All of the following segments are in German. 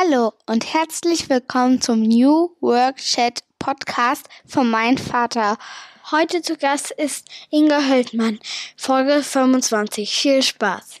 Hallo und herzlich willkommen zum New Work Chat Podcast von Mein Vater. Heute zu Gast ist Inga Höldmann, Folge 25. Viel Spaß!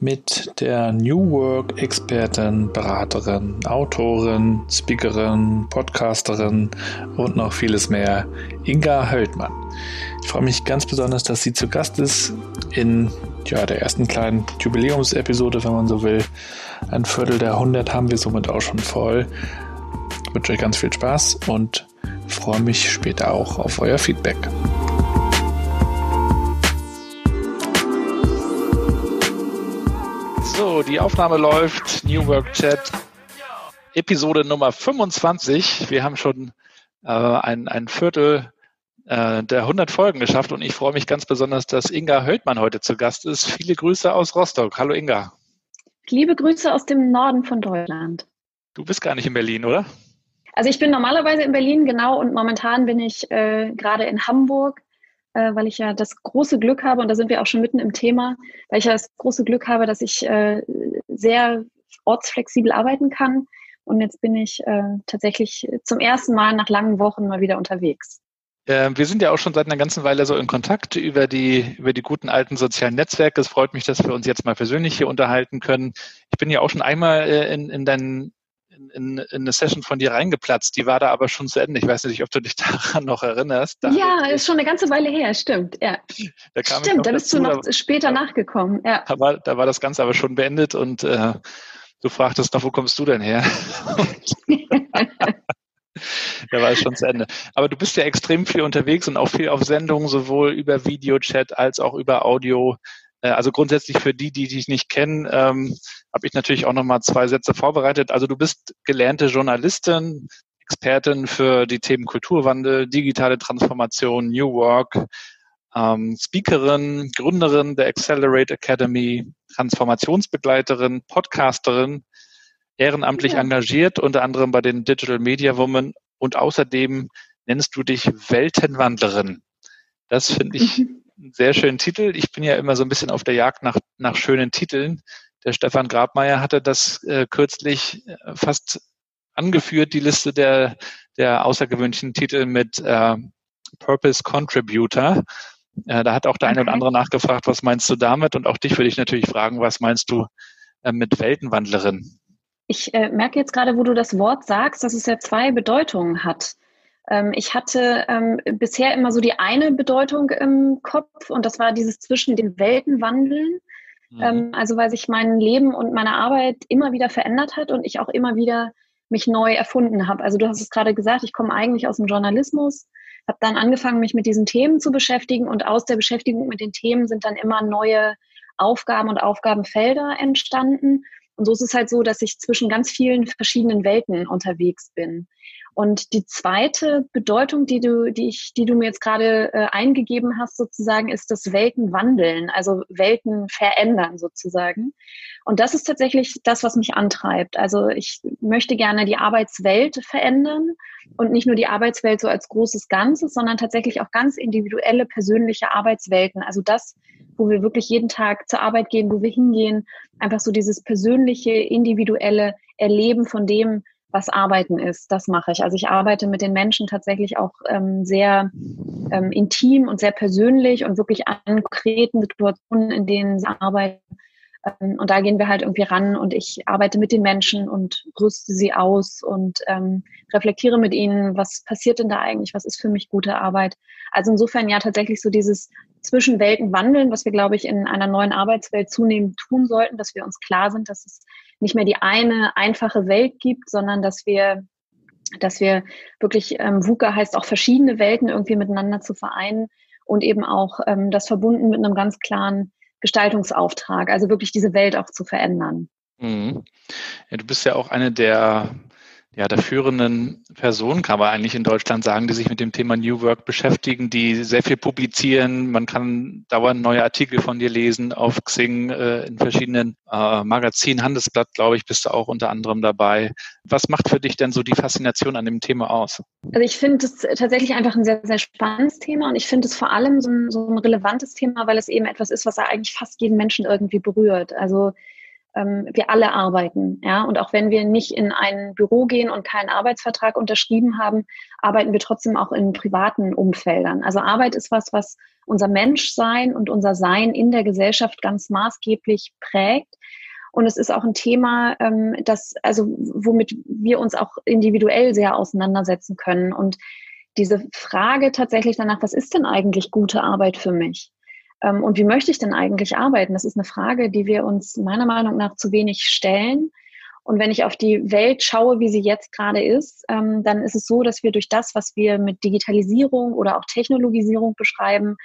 mit der New Work Expertin, Beraterin, Autorin, Speakerin, Podcasterin und noch vieles mehr, Inga Höldmann. Ich freue mich ganz besonders, dass sie zu Gast ist in ja, der ersten kleinen Jubiläumsepisode, wenn man so will. Ein Viertel der 100 haben wir somit auch schon voll. Ich wünsche euch ganz viel Spaß und freue mich später auch auf euer Feedback. So, die Aufnahme läuft. New Work Chat. Episode Nummer 25. Wir haben schon äh, ein, ein Viertel äh, der 100 Folgen geschafft und ich freue mich ganz besonders, dass Inga Höldmann heute zu Gast ist. Viele Grüße aus Rostock. Hallo Inga. Liebe Grüße aus dem Norden von Deutschland. Du bist gar nicht in Berlin, oder? Also ich bin normalerweise in Berlin, genau, und momentan bin ich äh, gerade in Hamburg äh, weil ich ja das große Glück habe, und da sind wir auch schon mitten im Thema, weil ich ja das große Glück habe, dass ich äh, sehr ortsflexibel arbeiten kann. Und jetzt bin ich äh, tatsächlich zum ersten Mal nach langen Wochen mal wieder unterwegs. Ähm, wir sind ja auch schon seit einer ganzen Weile so in Kontakt über die, über die guten alten sozialen Netzwerke. Es freut mich, dass wir uns jetzt mal persönlich hier unterhalten können. Ich bin ja auch schon einmal äh, in, in deinen in, in, in eine Session von dir reingeplatzt. Die war da aber schon zu Ende. Ich weiß nicht, ob du dich daran noch erinnerst. Da ja, ist schon eine ganze Weile her, stimmt. Ja. Da stimmt, da bist dazu, du noch später da, nachgekommen. Ja. Da, war, da war das Ganze aber schon beendet und äh, du fragtest noch, wo kommst du denn her? da war es schon zu Ende. Aber du bist ja extrem viel unterwegs und auch viel auf Sendungen, sowohl über Videochat als auch über Audio. Äh, also grundsätzlich für die, die dich nicht kennen, ähm, habe ich natürlich auch nochmal zwei Sätze vorbereitet. Also du bist gelernte Journalistin, Expertin für die Themen Kulturwandel, digitale Transformation, New Work, ähm, Speakerin, Gründerin der Accelerate Academy, Transformationsbegleiterin, Podcasterin, ehrenamtlich ja. engagiert, unter anderem bei den Digital Media Women und außerdem nennst du dich Weltenwandlerin. Das finde ich mhm einen sehr schönen Titel. Ich bin ja immer so ein bisschen auf der Jagd nach, nach schönen Titeln. Der Stefan Grabmeier hatte das äh, kürzlich äh, fast angeführt, die Liste der, der außergewöhnlichen Titel mit äh, Purpose Contributor. Äh, da hat auch der okay. eine oder andere nachgefragt, was meinst du damit? Und auch dich würde ich natürlich fragen, was meinst du äh, mit Weltenwandlerin? Ich äh, merke jetzt gerade, wo du das Wort sagst, dass es ja zwei Bedeutungen hat. Ähm, ich hatte ähm, bisher immer so die eine Bedeutung im Kopf und das war dieses zwischen den Welten wandeln. Mhm. Ähm, also weil sich mein Leben und meine Arbeit immer wieder verändert hat und ich auch immer wieder mich neu erfunden habe. Also du hast es gerade gesagt, ich komme eigentlich aus dem Journalismus, habe dann angefangen, mich mit diesen Themen zu beschäftigen und aus der Beschäftigung mit den Themen sind dann immer neue Aufgaben und Aufgabenfelder entstanden. Und so ist es halt so, dass ich zwischen ganz vielen verschiedenen Welten unterwegs bin. Und die zweite Bedeutung, die du, die ich, die du mir jetzt gerade äh, eingegeben hast, sozusagen, ist das Weltenwandeln, also Welten verändern sozusagen. Und das ist tatsächlich das, was mich antreibt. Also ich möchte gerne die Arbeitswelt verändern und nicht nur die Arbeitswelt so als großes Ganzes, sondern tatsächlich auch ganz individuelle, persönliche Arbeitswelten. Also das, wo wir wirklich jeden Tag zur Arbeit gehen, wo wir hingehen, einfach so dieses persönliche, individuelle Erleben von dem, was Arbeiten ist. Das mache ich. Also ich arbeite mit den Menschen tatsächlich auch ähm, sehr ähm, intim und sehr persönlich und wirklich an konkreten Situationen, in denen sie arbeiten. Ähm, und da gehen wir halt irgendwie ran und ich arbeite mit den Menschen und rüste sie aus und ähm, reflektiere mit ihnen, was passiert denn da eigentlich, was ist für mich gute Arbeit. Also insofern ja tatsächlich so dieses zwischen Welten wandeln, was wir, glaube ich, in einer neuen Arbeitswelt zunehmend tun sollten, dass wir uns klar sind, dass es nicht mehr die eine einfache Welt gibt, sondern dass wir dass wir wirklich, ähm, VUCA heißt auch verschiedene Welten irgendwie miteinander zu vereinen und eben auch ähm, das verbunden mit einem ganz klaren Gestaltungsauftrag, also wirklich diese Welt auch zu verändern. Mhm. Ja, du bist ja auch eine der ja, der führenden Personen, kann man eigentlich in Deutschland sagen, die sich mit dem Thema New Work beschäftigen, die sehr viel publizieren. Man kann dauernd neue Artikel von dir lesen auf Xing, äh, in verschiedenen äh, Magazinen. Handelsblatt, glaube ich, bist du auch unter anderem dabei. Was macht für dich denn so die Faszination an dem Thema aus? Also ich finde es tatsächlich einfach ein sehr, sehr spannendes Thema und ich finde es vor allem so ein, so ein relevantes Thema, weil es eben etwas ist, was eigentlich fast jeden Menschen irgendwie berührt. Also ähm, wir alle arbeiten. Ja? Und auch wenn wir nicht in ein Büro gehen und keinen Arbeitsvertrag unterschrieben haben, arbeiten wir trotzdem auch in privaten Umfeldern. Also Arbeit ist was, was unser Menschsein und unser Sein in der Gesellschaft ganz maßgeblich prägt. Und es ist auch ein Thema, ähm, das, also, womit wir uns auch individuell sehr auseinandersetzen können. Und diese Frage tatsächlich danach, was ist denn eigentlich gute Arbeit für mich? Ähm, und wie möchte ich denn eigentlich arbeiten? Das ist eine Frage, die wir uns meiner Meinung nach zu wenig stellen. Und wenn ich auf die Welt schaue, wie sie jetzt gerade ist, ähm, dann ist es so, dass wir durch das, was wir mit Digitalisierung oder auch Technologisierung beschreiben,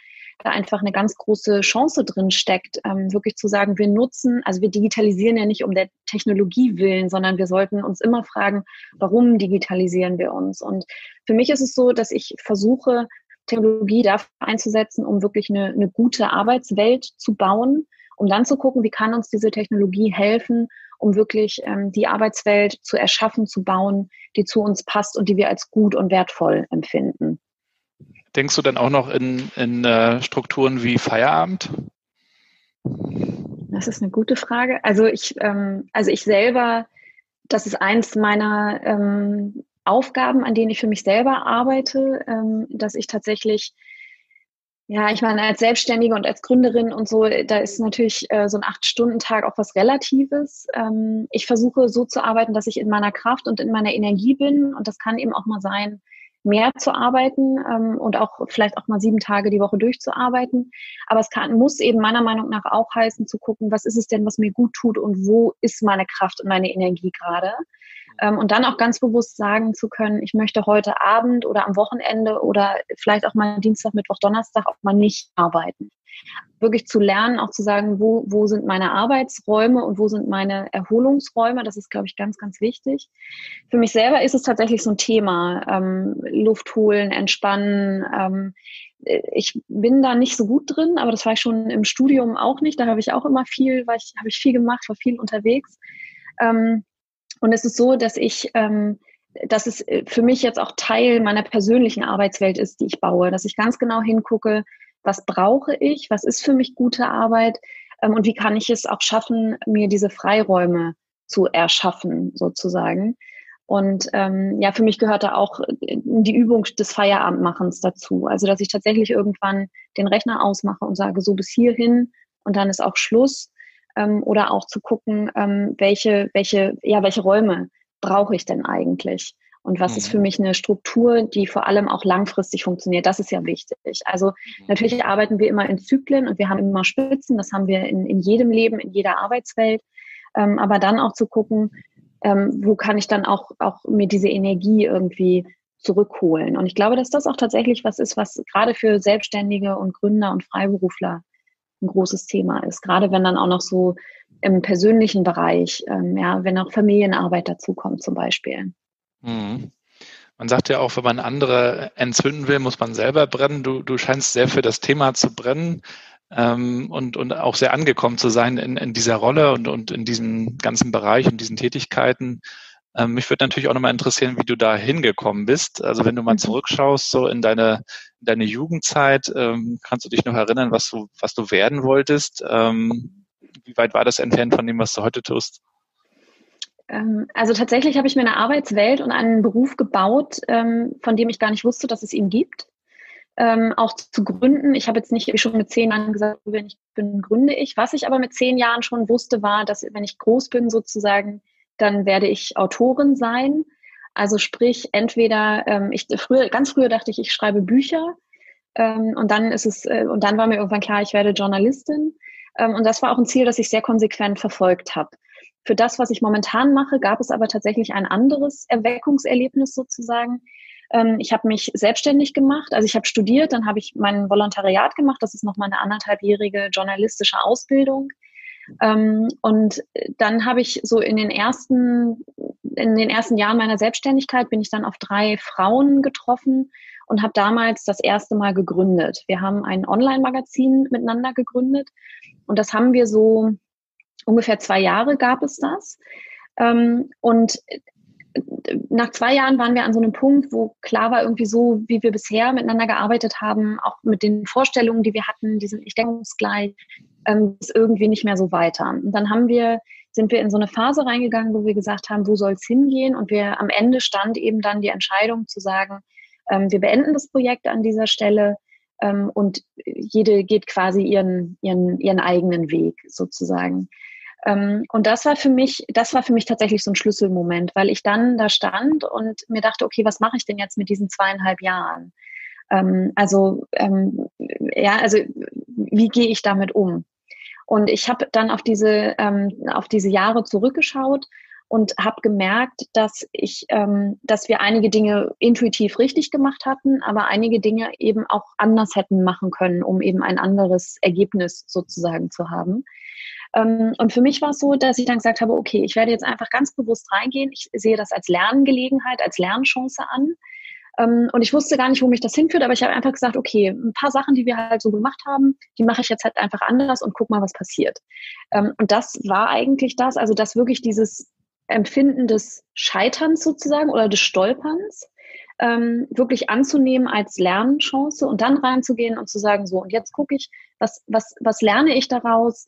da einfach eine ganz große Chance drin steckt, ähm, wirklich zu sagen, wir nutzen, also wir digitalisieren ja nicht um der Technologie willen, sondern wir sollten uns immer fragen, warum digitalisieren wir uns? Und für mich ist es so, dass ich versuche, Technologie dafür einzusetzen, um wirklich eine, eine gute Arbeitswelt zu bauen, um dann zu gucken, wie kann uns diese Technologie helfen, um wirklich ähm, die Arbeitswelt zu erschaffen, zu bauen, die zu uns passt und die wir als gut und wertvoll empfinden. Denkst du dann auch noch in, in äh, Strukturen wie Feierabend? Das ist eine gute Frage. Also ich, ähm, also ich selber, das ist eins meiner ähm, Aufgaben, an denen ich für mich selber arbeite, ähm, dass ich tatsächlich, ja, ich meine, als Selbstständige und als Gründerin und so, da ist natürlich äh, so ein Acht-Stunden-Tag auch was Relatives. Ähm, ich versuche so zu arbeiten, dass ich in meiner Kraft und in meiner Energie bin. Und das kann eben auch mal sein, mehr zu arbeiten ähm, und auch vielleicht auch mal sieben Tage die Woche durchzuarbeiten. Aber es kann, muss eben meiner Meinung nach auch heißen, zu gucken, was ist es denn, was mir gut tut und wo ist meine Kraft und meine Energie gerade. Ähm, und dann auch ganz bewusst sagen zu können, ich möchte heute Abend oder am Wochenende oder vielleicht auch mal Dienstag, Mittwoch, Donnerstag auch mal nicht arbeiten. Wirklich zu lernen, auch zu sagen, wo, wo sind meine Arbeitsräume und wo sind meine Erholungsräume. Das ist, glaube ich, ganz, ganz wichtig. Für mich selber ist es tatsächlich so ein Thema. Ähm, Luft holen, entspannen. Ähm, ich bin da nicht so gut drin, aber das war ich schon im Studium auch nicht. Da habe ich auch immer viel, weil ich habe ich viel gemacht, war viel unterwegs. Ähm, und es ist so, dass ich, ähm, dass es äh, für mich jetzt auch Teil meiner persönlichen Arbeitswelt ist, die ich baue, dass ich ganz genau hingucke, was brauche ich, was ist für mich gute Arbeit ähm, und wie kann ich es auch schaffen, mir diese Freiräume zu erschaffen, sozusagen. Und ähm, ja, für mich gehört da auch äh, die Übung des Feierabendmachens dazu. Also, dass ich tatsächlich irgendwann den Rechner ausmache und sage, so bis hierhin und dann ist auch Schluss ähm, oder auch zu gucken, ähm, welche, welche, ja, welche Räume brauche ich denn eigentlich? Und was mhm. ist für mhm. mich eine Struktur, die vor allem auch langfristig funktioniert? Das ist ja wichtig. Also mhm. natürlich arbeiten wir immer in Zyklen und wir haben immer Spitzen. Das haben wir in, in jedem Leben, in jeder Arbeitswelt. Ähm, aber dann auch zu gucken, ähm, wo kann ich dann auch, auch mir diese Energie irgendwie zurückholen? Und ich glaube, dass das auch tatsächlich was ist, was gerade für Selbstständige und Gründer und Freiberufler ein großes Thema ist. Gerade wenn dann auch noch so im persönlichen Bereich, ähm, ja, wenn auch Familienarbeit dazukommt zum Beispiel. Mhm. Man sagt ja auch, wenn man andere entzünden will, muss man selber brennen. Du, du scheinst sehr für das Thema zu brennen ähm, und, und auch sehr angekommen zu sein in, in dieser Rolle und, und in diesem ganzen Bereich und diesen Tätigkeiten. Ähm, mich würde natürlich auch nochmal interessieren, wie du da hingekommen bist. Also wenn du mal zurückschaust, so in deine, in deine Jugendzeit, ähm, kannst du dich noch erinnern, was du, was du werden wolltest? Ähm, wie weit war das entfernt von dem, was du heute tust? Ähm, also tatsächlich habe ich mir eine Arbeitswelt und einen Beruf gebaut, ähm, von dem ich gar nicht wusste, dass es ihn gibt. Ähm, auch zu gründen. Ich habe jetzt nicht schon mit zehn Jahren gesagt, wenn ich bin, gründe ich. Was ich aber mit zehn Jahren schon wusste, war, dass wenn ich groß bin sozusagen, dann werde ich Autorin sein. Also sprich, entweder ähm, ich früher, ganz früher dachte ich, ich schreibe Bücher ähm, und dann ist es äh, und dann war mir irgendwann klar, ich werde Journalistin. Ähm, und das war auch ein Ziel, das ich sehr konsequent verfolgt habe. Für das, was ich momentan mache, gab es aber tatsächlich ein anderes Erweckungserlebnis sozusagen. Ähm, ich habe mich selbstständig gemacht. Also ich habe studiert, dann habe ich mein Volontariat gemacht. Das ist noch mal eine anderthalbjährige journalistische Ausbildung. Ähm, und dann habe ich so in den ersten, in den ersten Jahren meiner Selbstständigkeit bin ich dann auf drei Frauen getroffen und habe damals das erste Mal gegründet. Wir haben ein Online-Magazin miteinander gegründet und das haben wir so ungefähr zwei Jahre gab es das. Ähm, und nach zwei Jahren waren wir an so einem Punkt, wo klar war, irgendwie so, wie wir bisher miteinander gearbeitet haben, auch mit den Vorstellungen, die wir hatten, die sind nicht deckungsgleich, ähm, irgendwie nicht mehr so weiter. Und dann haben wir, sind wir in so eine Phase reingegangen, wo wir gesagt haben, wo soll es hingehen? Und wir am Ende stand eben dann die Entscheidung zu sagen, ähm, wir beenden das Projekt an dieser Stelle ähm, und jede geht quasi ihren, ihren, ihren eigenen Weg sozusagen. Ähm, und das war für mich, das war für mich tatsächlich so ein Schlüsselmoment, weil ich dann da stand und mir dachte, okay, was mache ich denn jetzt mit diesen zweieinhalb Jahren? Ähm, also ähm, ja, also wie gehe ich damit um? Und ich habe dann auf diese ähm, auf diese Jahre zurückgeschaut und habe gemerkt, dass ich, ähm, dass wir einige Dinge intuitiv richtig gemacht hatten, aber einige Dinge eben auch anders hätten machen können, um eben ein anderes Ergebnis sozusagen zu haben. Ähm, und für mich war es so, dass ich dann gesagt habe, okay, ich werde jetzt einfach ganz bewusst reingehen. Ich sehe das als Lerngelegenheit, als Lernchance an. Ähm, und ich wusste gar nicht, wo mich das hinführt, aber ich habe einfach gesagt, okay, ein paar Sachen, die wir halt so gemacht haben, die mache ich jetzt halt einfach anders und guck mal, was passiert. Ähm, und das war eigentlich das, also das wirklich dieses Empfinden des Scheiterns sozusagen oder des Stolperns, ähm, wirklich anzunehmen als Lernchance und dann reinzugehen und zu sagen, so, und jetzt gucke ich, was, was, was lerne ich daraus?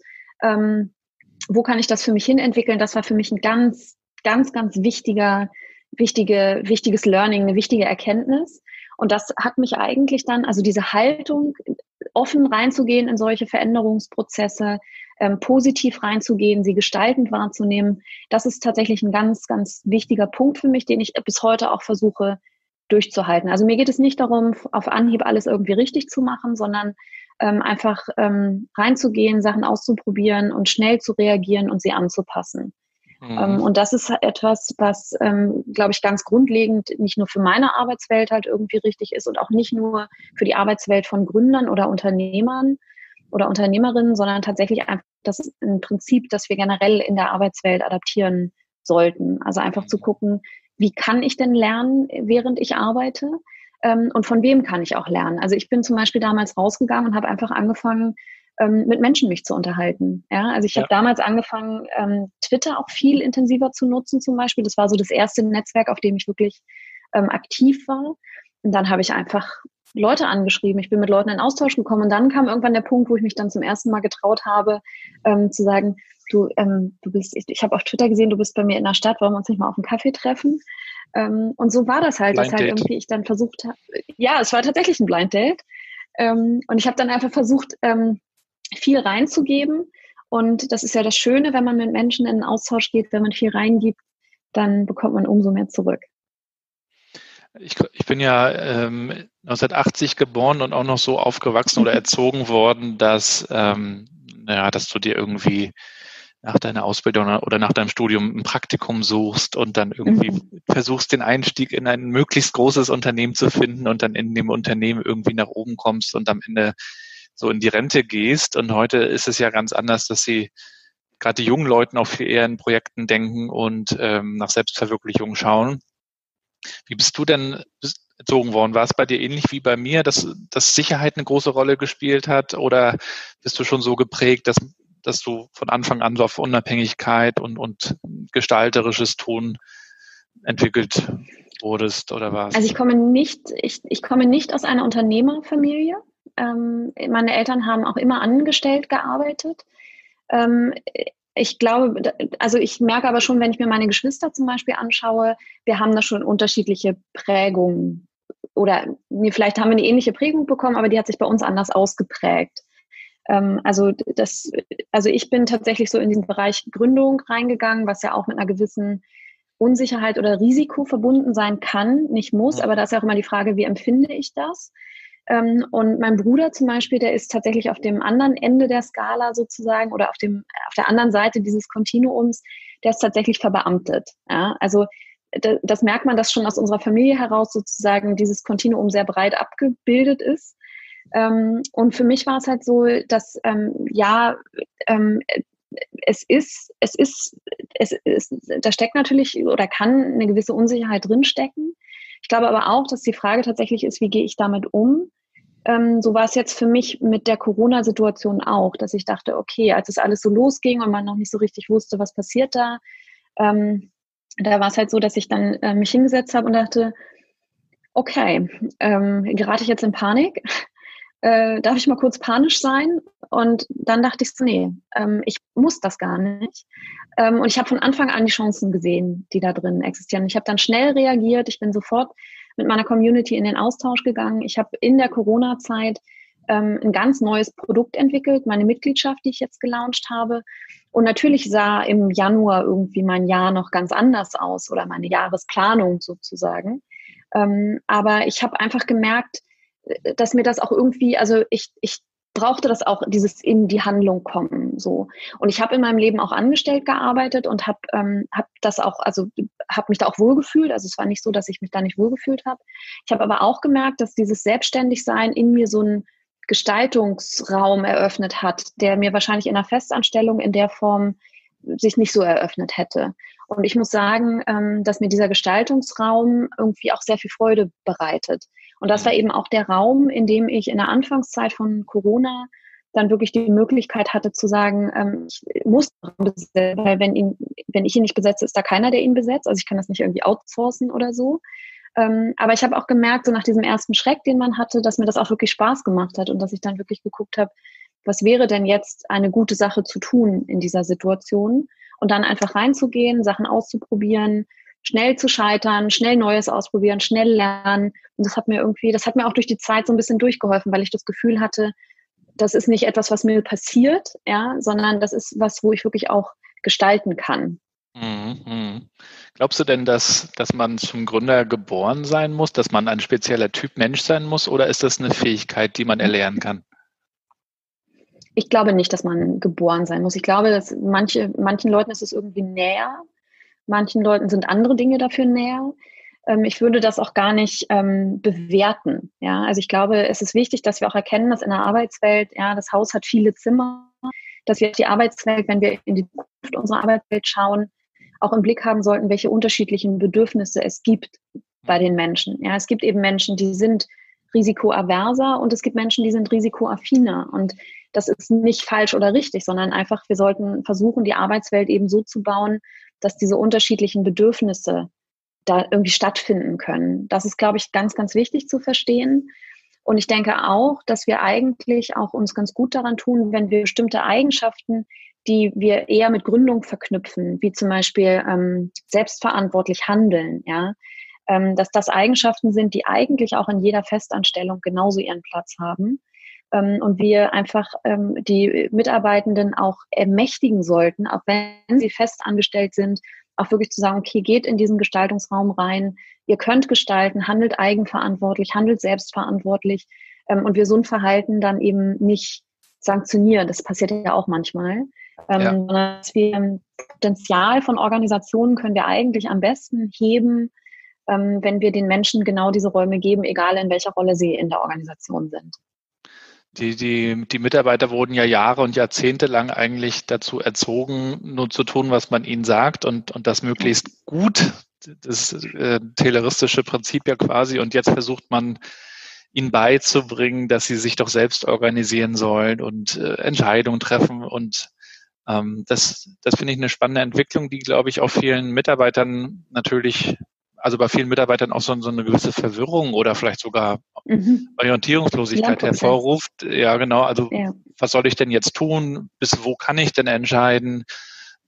wo kann ich das für mich hin entwickeln? Das war für mich ein ganz, ganz, ganz wichtiger, wichtige, wichtiges Learning, eine wichtige Erkenntnis. Und das hat mich eigentlich dann, also diese Haltung, offen reinzugehen in solche Veränderungsprozesse, ähm, positiv reinzugehen, sie gestaltend wahrzunehmen, das ist tatsächlich ein ganz, ganz wichtiger Punkt für mich, den ich bis heute auch versuche durchzuhalten. Also mir geht es nicht darum, auf Anhieb alles irgendwie richtig zu machen, sondern ähm, einfach ähm, reinzugehen, Sachen auszuprobieren und schnell zu reagieren und sie anzupassen. Mhm. Ähm, und das ist etwas, was, ähm, glaube ich, ganz grundlegend nicht nur für meine Arbeitswelt halt irgendwie richtig ist und auch nicht nur für die Arbeitswelt von Gründern oder Unternehmern oder Unternehmerinnen, sondern tatsächlich einfach das ein Prinzip, das wir generell in der Arbeitswelt adaptieren sollten. Also einfach zu gucken, wie kann ich denn lernen, während ich arbeite? ähm, und von wem kann ich auch lernen. Also ich bin zum Beispiel damals rausgegangen und habe einfach angefangen, ähm, mit Menschen mich zu unterhalten. Ja, also ich ja. habe damals angefangen, ähm, Twitter auch viel intensiver zu nutzen zum Beispiel. Das war so das erste Netzwerk, auf dem ich wirklich ähm, aktiv war. Und dann habe ich einfach Leute angeschrieben. Ich bin mit Leuten in Austausch gekommen und dann kam irgendwann der Punkt, wo ich mich dann zum ersten Mal getraut habe, ähm, zu sagen, du, ähm, du bist, ich, ich habe auf Twitter gesehen, du bist bei mir in der Stadt, wollen wir uns nicht mal auf einen Kaffee treffen? Ähm, und so war das halt, Blind dass halt irgendwie ich dann versucht habe, ja, es war tatsächlich ein Blind Date. Ähm, und ich habe dann einfach versucht, ähm, viel reinzugeben. Und das ist ja das Schöne, wenn man mit Menschen in einen Austausch geht, wenn man viel reingibt, dann bekommt man umso mehr zurück. Ich, ich bin ja ähm, 1980 geboren und auch noch so aufgewachsen oder erzogen worden, dass, ähm, naja, dass du dir irgendwie nach deiner Ausbildung oder nach deinem Studium ein Praktikum suchst und dann irgendwie mhm. versuchst, den Einstieg in ein möglichst großes Unternehmen zu finden und dann in dem Unternehmen irgendwie nach oben kommst und am Ende so in die Rente gehst. Und heute ist es ja ganz anders, dass sie gerade die jungen Leuten auch viel eher in Projekten denken und ähm, nach Selbstverwirklichung schauen. Wie bist du denn erzogen worden? War es bei dir ähnlich wie bei mir, dass, dass Sicherheit eine große Rolle gespielt hat? Oder bist du schon so geprägt, dass, dass du von Anfang an so auf Unabhängigkeit und, und gestalterisches Tun entwickelt wurdest oder was? Also ich komme nicht, ich, ich komme nicht aus einer Unternehmerfamilie. Ähm, meine Eltern haben auch immer angestellt gearbeitet. Ähm, ich glaube, also ich merke aber schon, wenn ich mir meine Geschwister zum Beispiel anschaue, wir haben da schon unterschiedliche Prägungen. Oder vielleicht haben wir eine ähnliche Prägung bekommen, aber die hat sich bei uns anders ausgeprägt. Ähm, also das, also ich bin tatsächlich so in diesen Bereich Gründung reingegangen, was ja auch mit einer gewissen Unsicherheit oder Risiko verbunden sein kann, nicht muss, aber da ist ja auch immer die Frage, wie empfinde ich das? Ähm, und mein Bruder zum Beispiel, der ist tatsächlich auf dem anderen Ende der Skala sozusagen oder auf dem auf der anderen Seite dieses Kontinuums, der ist tatsächlich verbeamtet. Ja? Also das merkt man, dass schon aus unserer Familie heraus sozusagen dieses Kontinuum sehr breit abgebildet ist. Ähm, und für mich war es halt so, dass ähm, ja, es ist, es ist, es ist, da steckt natürlich oder kann eine gewisse Unsicherheit drinstecken. Ich glaube aber auch, dass die Frage tatsächlich ist, wie gehe ich damit um? Ähm, so war es jetzt für mich mit der Corona-Situation auch, dass ich dachte, okay, als es alles so losging und man noch nicht so richtig wusste, was passiert da, ähm, da war es halt so, dass ich dann äh, mich hingesetzt habe und dachte, okay, ähm, gerate ich jetzt in Panik? Äh, darf ich mal kurz panisch sein? Und dann dachte ich nee, ähm, ich muss das gar nicht. Ähm, und ich habe von Anfang an die Chancen gesehen, die da drin existieren. Ich habe dann schnell reagiert. Ich bin sofort mit meiner Community in den Austausch gegangen. Ich habe in der Corona-Zeit ähm, ein ganz neues Produkt entwickelt, meine Mitgliedschaft, die ich jetzt gelauncht habe. Und natürlich sah im Januar irgendwie mein Jahr noch ganz anders aus oder meine Jahresplanung sozusagen. Ähm, aber ich habe einfach gemerkt, dass mir das auch irgendwie, also ich, ich brauchte das auch, dieses in die Handlung kommen. So. Und ich habe in meinem Leben auch angestellt gearbeitet und habe ähm, hab das auch, also habe mich da auch wohlgefühlt. Also es war nicht so, dass ich mich da nicht wohlgefühlt habe. Ich habe aber auch gemerkt, dass dieses Selbstständigsein in mir so einen Gestaltungsraum eröffnet hat, der mir wahrscheinlich in einer Festanstellung in der Form sich nicht so eröffnet hätte. Und ich muss sagen, ähm, dass mir dieser Gestaltungsraum irgendwie auch sehr viel Freude bereitet. Und das war eben auch der Raum, in dem ich in der Anfangszeit von Corona dann wirklich die Möglichkeit hatte zu sagen, ähm, ich muss weil wenn, ihn, wenn ich ihn nicht besetze, ist da keiner, der ihn besetzt. Also ich kann das nicht irgendwie outsourcen oder so. Ähm, aber ich habe auch gemerkt, so nach diesem ersten Schreck, den man hatte, dass mir das auch wirklich Spaß gemacht hat und dass ich dann wirklich geguckt habe, was wäre denn jetzt eine gute Sache zu tun in dieser Situation und dann einfach reinzugehen, Sachen auszuprobieren, schnell zu scheitern, schnell Neues ausprobieren, schnell lernen. Und das hat mir irgendwie, das hat mir auch durch die Zeit so ein bisschen durchgeholfen, weil ich das Gefühl hatte, das ist nicht etwas, was mir passiert, ja, sondern das ist was, wo ich wirklich auch gestalten kann. Mhm, mhm. Glaubst du denn, dass, dass man zum Gründer geboren sein muss, dass man ein spezieller Typ Mensch sein muss, oder ist das eine Fähigkeit, die man erlernen kann? Ich glaube nicht, dass man geboren sein muss. Ich glaube, dass manche, manchen Leuten ist es irgendwie näher, Manchen Leuten sind andere Dinge dafür näher. Ähm, ich würde das auch gar nicht ähm, bewerten. Ja, also ich glaube, es ist wichtig, dass wir auch erkennen, dass in der Arbeitswelt, ja, das Haus hat viele Zimmer, dass wir die Arbeitswelt, wenn wir in die Zukunft unserer Arbeitswelt schauen, auch im Blick haben sollten, welche unterschiedlichen Bedürfnisse es gibt bei den Menschen. Ja, es gibt eben Menschen, die sind risikoaverser und es gibt Menschen, die sind risikoaffiner. Und das ist nicht falsch oder richtig, sondern einfach, wir sollten versuchen, die Arbeitswelt eben so zu bauen, dass diese unterschiedlichen Bedürfnisse da irgendwie stattfinden können. Das ist, glaube ich, ganz, ganz wichtig zu verstehen. Und ich denke auch, dass wir eigentlich auch uns ganz gut daran tun, wenn wir bestimmte Eigenschaften, die wir eher mit Gründung verknüpfen, wie zum Beispiel ähm, selbstverantwortlich handeln, ja, ähm, dass das Eigenschaften sind, die eigentlich auch in jeder Festanstellung genauso ihren Platz haben und wir einfach ähm, die Mitarbeitenden auch ermächtigen sollten, auch wenn sie fest angestellt sind, auch wirklich zu sagen, okay, geht in diesen Gestaltungsraum rein, ihr könnt gestalten, handelt eigenverantwortlich, handelt selbstverantwortlich ähm, und wir so ein Verhalten dann eben nicht sanktionieren. Das passiert ja auch manchmal. Ähm, ja. Sondern dass wir Potenzial von Organisationen können wir eigentlich am besten heben, ähm, wenn wir den Menschen genau diese Räume geben, egal in welcher Rolle sie in der Organisation sind. Die, die, die Mitarbeiter wurden ja Jahre und Jahrzehnte lang eigentlich dazu erzogen, nur zu tun, was man ihnen sagt und, und das möglichst gut. Das äh, tayloristische Prinzip ja quasi. Und jetzt versucht man, ihnen beizubringen, dass sie sich doch selbst organisieren sollen und äh, Entscheidungen treffen. Und ähm, das, das finde ich eine spannende Entwicklung, die, glaube ich, auch vielen Mitarbeitern natürlich also bei vielen Mitarbeitern auch so, so eine gewisse Verwirrung oder vielleicht sogar mhm. Orientierungslosigkeit hervorruft. Ja, genau. Also ja. was soll ich denn jetzt tun? Bis wo kann ich denn entscheiden?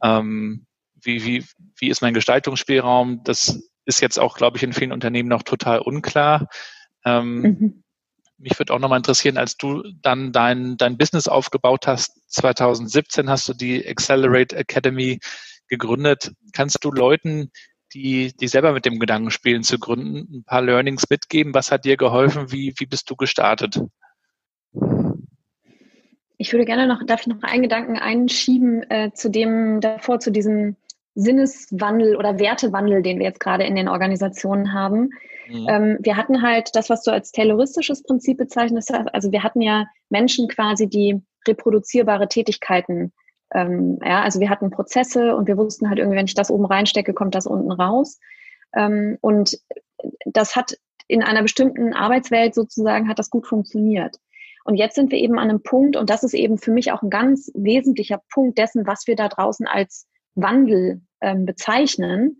Ähm, wie, wie, wie ist mein Gestaltungsspielraum? Das ist jetzt auch, glaube ich, in vielen Unternehmen noch total unklar. Ähm, mhm. Mich würde auch nochmal interessieren, als du dann dein, dein Business aufgebaut hast, 2017 hast du die Accelerate Academy gegründet. Kannst du Leuten, die, die selber mit dem Gedanken spielen zu gründen, ein paar Learnings mitgeben? Was hat dir geholfen? Wie, wie bist du gestartet? Ich würde gerne noch, darf ich noch einen Gedanken einschieben äh, zu dem davor, zu diesem Sinneswandel oder Wertewandel, den wir jetzt gerade in den Organisationen haben. Mhm. Ähm, wir hatten halt das, was du als terroristisches Prinzip bezeichnest, also wir hatten ja Menschen quasi, die reproduzierbare Tätigkeiten ähm, ja, also wir hatten Prozesse und wir wussten halt irgendwie, wenn ich das oben reinstecke, kommt das unten raus. Ähm, und das hat in einer bestimmten Arbeitswelt sozusagen hat das gut funktioniert. Und jetzt sind wir eben an einem Punkt, und das ist eben für mich auch ein ganz wesentlicher Punkt dessen, was wir da draußen als Wandel ähm, bezeichnen,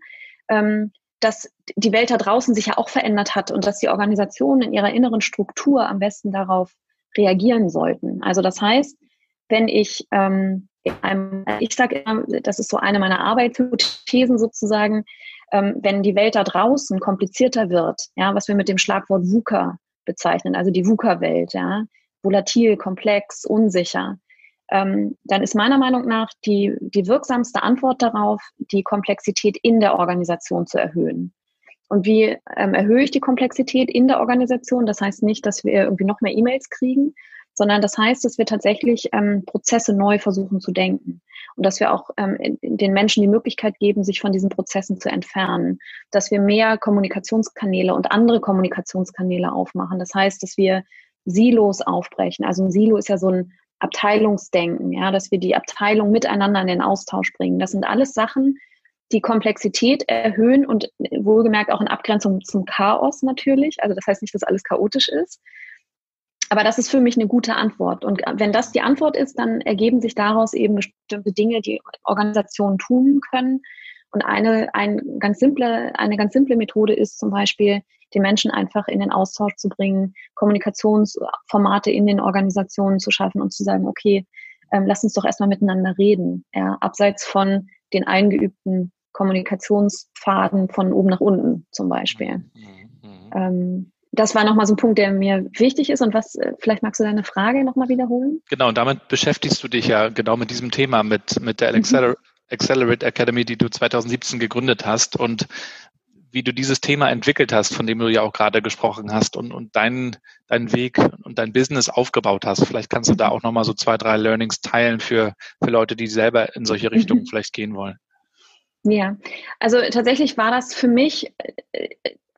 ähm, dass die Welt da draußen sich ja auch verändert hat und dass die Organisationen in ihrer inneren Struktur am besten darauf reagieren sollten. Also das heißt, wenn ich ähm, ich sage immer, das ist so eine meiner Arbeitshypothesen sozusagen, ähm, wenn die Welt da draußen komplizierter wird, ja, was wir mit dem Schlagwort VUCA bezeichnen, also die VUCA-Welt, ja, volatil, komplex, unsicher, ähm, dann ist meiner Meinung nach die, die wirksamste Antwort darauf, die Komplexität in der Organisation zu erhöhen. Und wie ähm, erhöhe ich die Komplexität in der Organisation? Das heißt nicht, dass wir irgendwie noch mehr E-Mails kriegen, sondern das heißt, dass wir tatsächlich ähm, Prozesse neu versuchen zu denken und dass wir auch ähm, den Menschen die Möglichkeit geben, sich von diesen Prozessen zu entfernen, dass wir mehr Kommunikationskanäle und andere Kommunikationskanäle aufmachen. Das heißt, dass wir Silos aufbrechen. Also ein Silo ist ja so ein Abteilungsdenken, ja, dass wir die Abteilung miteinander in den Austausch bringen. Das sind alles Sachen, die Komplexität erhöhen und wohlgemerkt auch in Abgrenzung zum Chaos natürlich. Also das heißt nicht, dass alles chaotisch ist, aber das ist für mich eine gute Antwort. Und wenn das die Antwort ist, dann ergeben sich daraus eben bestimmte Dinge, die Organisationen tun können. Und eine, ein ganz simple, eine ganz simple Methode ist zum Beispiel, die Menschen einfach in den Austausch zu bringen, Kommunikationsformate in den Organisationen zu schaffen und zu sagen, okay, ähm, lass uns doch erstmal miteinander reden, ja, abseits von den eingeübten Kommunikationspfaden von oben nach unten zum Beispiel. Mhm. Mhm. Ähm, das war nochmal so ein Punkt, der mir wichtig ist. Und was, äh, vielleicht magst du deine Frage nochmal wiederholen? Genau, und damit beschäftigst du dich ja genau mit diesem Thema, mit, mit der mhm. Accelerate Academy, die du 2017 gegründet hast und wie du dieses Thema entwickelt hast, von dem du ja auch gerade gesprochen hast und, und deinen, deinen Weg und dein Business aufgebaut hast. Vielleicht kannst du da auch nochmal so zwei, drei Learnings teilen für, für Leute, die selber in solche Richtungen mhm. vielleicht gehen wollen. Ja, also tatsächlich war das für mich äh,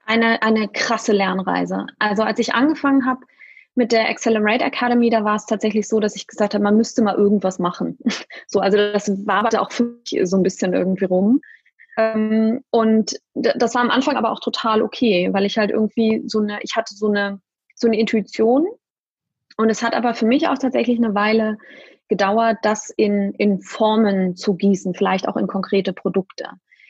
eine, eine krasse Lernreise. Also als ich angefangen habe mit der Accelerate Academy, da war es tatsächlich so, dass ich gesagt habe, man müsste mal irgendwas machen. So, also das war auch für mich so ein bisschen irgendwie rum. Ähm, und das war am Anfang aber auch total okay, weil ich halt irgendwie so eine, ich hatte so eine, so eine Intuition. Und es hat aber für mich auch tatsächlich eine Weile gedauert, das in, in Formen zu gießen, vielleicht auch in konkrete Produkte.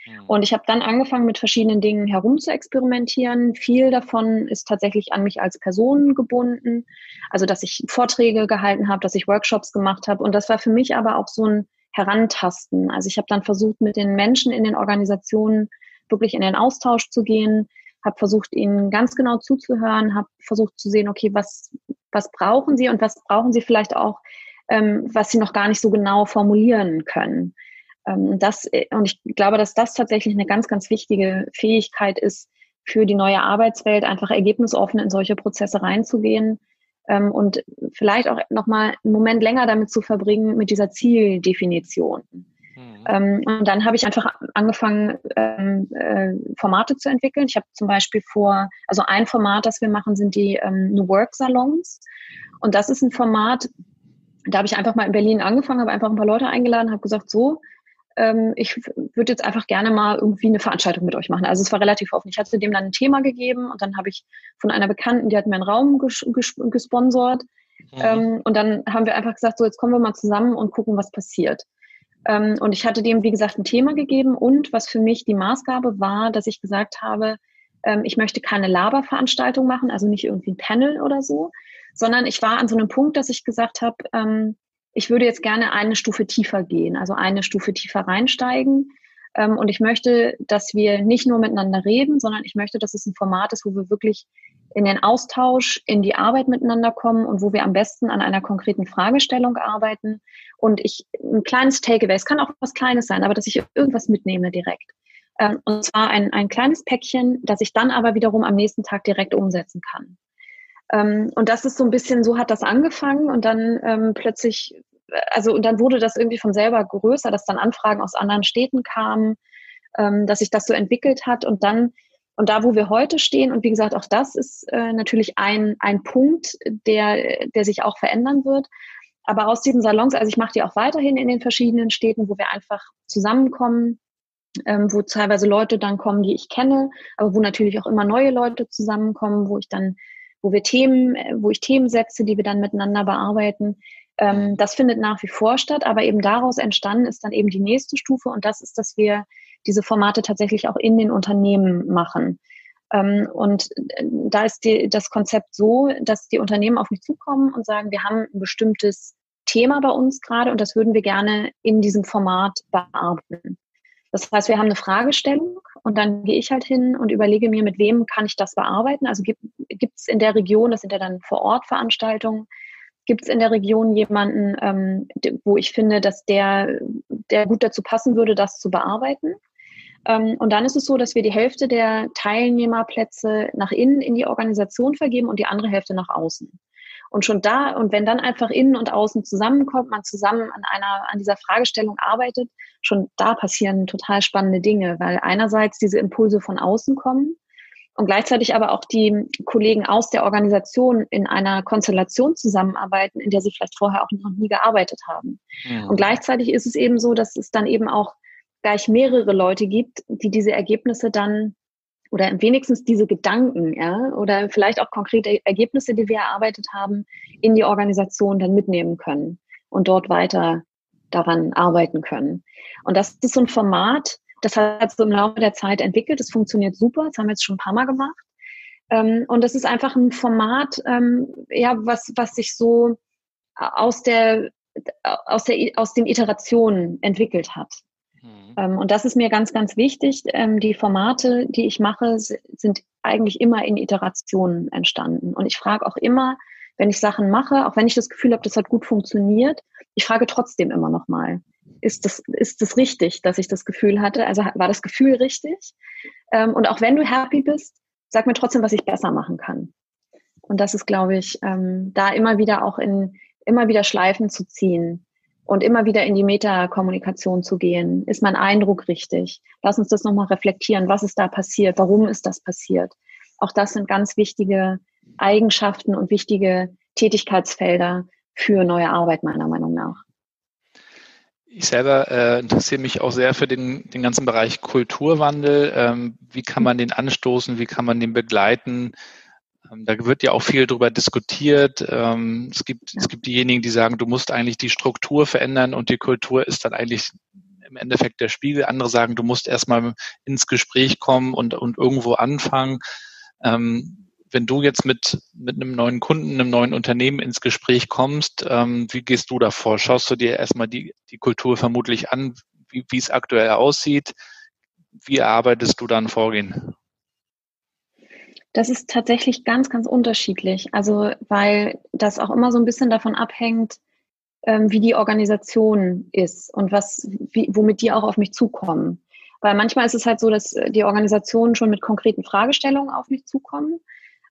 Mhm. Und ich habe dann angefangen, mit verschiedenen Dingen herum zu experimentieren. Viel davon ist tatsächlich an mich als Person gebunden. Also, dass ich Vorträge gehalten habe, dass ich Workshops gemacht habe. Und das war für mich aber auch so ein Herantasten. Also, ich habe dann versucht, mit den Menschen in den Organisationen wirklich in den Austausch zu gehen, habe versucht, ihnen ganz genau zuzuhören, habe versucht zu sehen, okay, was, was brauchen sie und was brauchen sie vielleicht auch, ähm, was sie noch gar nicht so genau formulieren können. Ähm, das, äh, und ich glaube, dass das tatsächlich eine ganz, ganz wichtige Fähigkeit ist für die neue Arbeitswelt, einfach ergebnisoffen in solche Prozesse reinzugehen ähm, und vielleicht auch nochmal einen Moment länger damit zu verbringen mit dieser Zieldefinition. Mhm. Ähm, und dann habe ich einfach angefangen, ähm, äh, Formate zu entwickeln. Ich habe zum Beispiel vor, also ein Format, das wir machen, sind die New Work Salons. Und das ist ein Format, da habe ich einfach mal in Berlin angefangen, habe einfach ein paar Leute eingeladen, habe gesagt, so, ähm, ich würde jetzt einfach gerne mal irgendwie eine Veranstaltung mit euch machen. Also es war relativ offen. Ich hatte dem dann ein Thema gegeben und dann habe ich von einer Bekannten, die hat mir einen Raum ges ges gesponsert. Mhm. Ähm, und dann haben wir einfach gesagt, so jetzt kommen wir mal zusammen und gucken, was passiert. Ähm, und ich hatte dem, wie gesagt, ein Thema gegeben und was für mich die Maßgabe war, dass ich gesagt habe, ähm, ich möchte keine Laberveranstaltung machen, also nicht irgendwie ein Panel oder so, sondern ich war an so einem Punkt, dass ich gesagt habe, ähm, ich würde jetzt gerne eine Stufe tiefer gehen, also eine Stufe tiefer reinsteigen. Ähm, und ich möchte, dass wir nicht nur miteinander reden, sondern ich möchte, dass es ein Format ist, wo wir wirklich in den Austausch, in die Arbeit miteinander kommen und wo wir am besten an einer konkreten Fragestellung arbeiten. Und ich ein kleines Takeaway, es kann auch was Kleines sein, aber dass ich irgendwas mitnehme direkt. Ähm, und zwar ein, ein kleines Päckchen, das ich dann aber wiederum am nächsten Tag direkt umsetzen kann. Ähm, und das ist so ein bisschen, so hat das angefangen und dann ähm, plötzlich, also und dann wurde das irgendwie von selber größer, dass dann Anfragen aus anderen Städten kamen, ähm, dass sich das so entwickelt hat und dann und da, wo wir heute stehen, und wie gesagt, auch das ist äh, natürlich ein, ein Punkt, der, der sich auch verändern wird. Aber aus diesen Salons, also ich mache die auch weiterhin in den verschiedenen Städten, wo wir einfach zusammenkommen, ähm, wo teilweise Leute dann kommen, die ich kenne, aber wo natürlich auch immer neue Leute zusammenkommen, wo ich dann, wo wir Themen, wo ich Themen setze, die wir dann miteinander bearbeiten. Ähm, das findet nach wie vor statt, aber eben daraus entstanden ist dann eben die nächste Stufe und das ist, dass wir diese Formate tatsächlich auch in den Unternehmen machen. Ähm, und äh, da ist die, das Konzept so, dass die Unternehmen auf mich zukommen und sagen, wir haben ein bestimmtes Thema bei uns gerade und das würden wir gerne in diesem Format bearbeiten. Das heißt, wir haben eine Fragestellung und dann gehe ich halt hin und überlege mir, mit wem kann ich das bearbeiten. Also gibt es in der Region, das sind ja dann vor Ort Veranstaltungen, gibt es in der Region jemanden, ähm, wo ich finde, dass der, der gut dazu passen würde, das zu bearbeiten. Ähm, und dann ist es so, dass wir die Hälfte der Teilnehmerplätze nach innen in die Organisation vergeben und die andere Hälfte nach außen. Und schon da, und wenn dann einfach innen und außen zusammenkommt, man zusammen an einer, an dieser Fragestellung arbeitet, schon da passieren total spannende Dinge, weil einerseits diese Impulse von außen kommen und gleichzeitig aber auch die Kollegen aus der Organisation in einer Konstellation zusammenarbeiten, in der sie vielleicht vorher auch noch nie gearbeitet haben. Ja. Und gleichzeitig ist es eben so, dass es dann eben auch gleich mehrere Leute gibt, die diese Ergebnisse dann oder wenigstens diese Gedanken, ja, oder vielleicht auch konkrete Ergebnisse, die wir erarbeitet haben, in die Organisation dann mitnehmen können und dort weiter daran arbeiten können. Und das ist so ein Format, das hat so im Laufe der Zeit entwickelt. Das funktioniert super. Das haben wir jetzt schon ein paar Mal gemacht. Ähm, und das ist einfach ein Format, ähm, ja, was, was sich so aus der, aus der, aus den Iterationen entwickelt hat. Mhm. Ähm, und das ist mir ganz, ganz wichtig. Ähm, die Formate, die ich mache, sind eigentlich immer in Iterationen entstanden. Und ich frage auch immer, wenn ich Sachen mache, auch wenn ich das Gefühl habe, das hat gut funktioniert, ich frage trotzdem immer noch mal, ist das, ist das richtig, dass ich das Gefühl hatte? Also war das Gefühl richtig? Ähm, und auch wenn du happy bist, sag mir trotzdem, was ich besser machen kann. Und das ist, glaube ich, da immer wieder auch in, immer wieder Schleifen zu ziehen und immer wieder in die Metakommunikation zu gehen. Ist mein Eindruck richtig? Lass uns das nochmal reflektieren. Was ist da passiert? Warum ist das passiert? Auch das sind ganz wichtige Eigenschaften und wichtige Tätigkeitsfelder für neue Arbeit, meiner Meinung nach. Ich selber äh, interessiere mich auch sehr für den, den ganzen Bereich Kulturwandel. Ähm, wie kann man den anstoßen? Wie kann man den begleiten? Ähm, da wird ja auch viel darüber diskutiert. Ähm, es gibt, es gibt diejenigen, die sagen, du musst eigentlich die Struktur verändern und die Kultur ist dann eigentlich im Endeffekt der Spiegel. Andere sagen, du musst erstmal ins Gespräch kommen und, und irgendwo anfangen. Ähm, wenn du jetzt mit, mit einem neuen Kunden, einem neuen Unternehmen ins Gespräch kommst, wie gehst du davor? Schaust du dir erstmal die, die Kultur vermutlich an, wie, wie es aktuell aussieht? Wie erarbeitest du dann Vorgehen? Das ist tatsächlich ganz, ganz unterschiedlich. Also, weil das auch immer so ein bisschen davon abhängt, ähm, wie die Organisation ist und was, wie, womit die auch auf mich zukommen. Weil manchmal ist es halt so, dass die Organisationen schon mit konkreten Fragestellungen auf mich zukommen.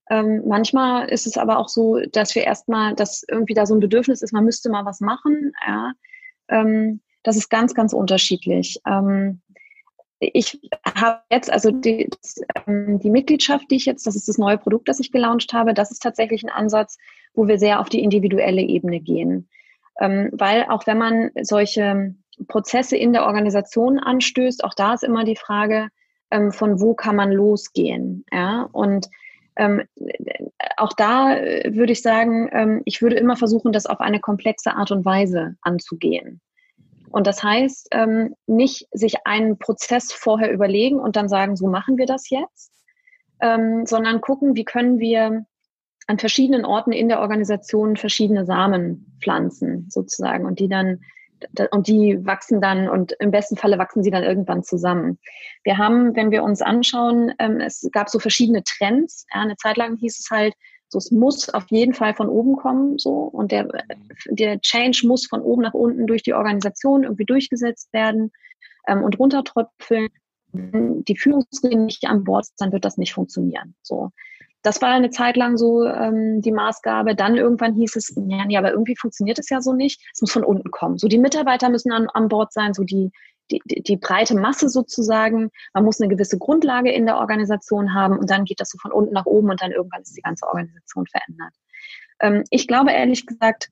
Ähm, manchmal ist es aber auch so, dass wir erstmal, dass irgendwie da so ein Bedürfnis ist, man müsste mal was machen. Ja. Ähm, Das ist ganz, ganz unterschiedlich. Ähm, ich habe jetzt, also die, ähm, die Mitgliedschaft, die ich jetzt, das ist das neue Produkt, das ich gelauncht habe, das ist tatsächlich ein Ansatz, wo wir sehr auf die individuelle Ebene gehen. Ähm, weil auch wenn man solche Prozesse in der Organisation anstößt, auch da ist immer die Frage, ähm, von wo kann man losgehen. Ja? Und ähm, auch da äh, würde ich sagen, ich würde immer versuchen, das auf eine komplexe Art und Weise anzugehen. Und das heißt, ähm, nicht sich einen Prozess vorher überlegen und dann sagen, so machen wir das jetzt, ähm, sondern gucken, wie können wir an verschiedenen Orten in der Organisation verschiedene Samen pflanzen, sozusagen, und die dann und die wachsen dann und im besten Falle wachsen sie dann irgendwann zusammen. Wir haben, wenn wir uns anschauen, ähm, es gab so verschiedene Trends. Eine Zeit lang hieß es halt, so es muss auf jeden Fall von oben kommen, so und der der Change muss von oben nach unten durch die Organisation irgendwie durchgesetzt werden ähm, und runtertröpfeln. Wenn die Führungsriege nicht an Bord ist, dann wird das nicht funktionieren. So das war eine Zeit lang so ähm, die Maßgabe. Dann irgendwann hieß es, ja, nee, aber irgendwie funktioniert es ja so nicht. Es muss von unten kommen. So die Mitarbeiter müssen an, an Bord sein, so die, die, die breite Masse sozusagen. Man muss eine gewisse Grundlage in der Organisation haben und dann geht das so von unten nach oben und dann irgendwann ist die ganze Organisation verändert. Ähm, ich glaube ehrlich gesagt,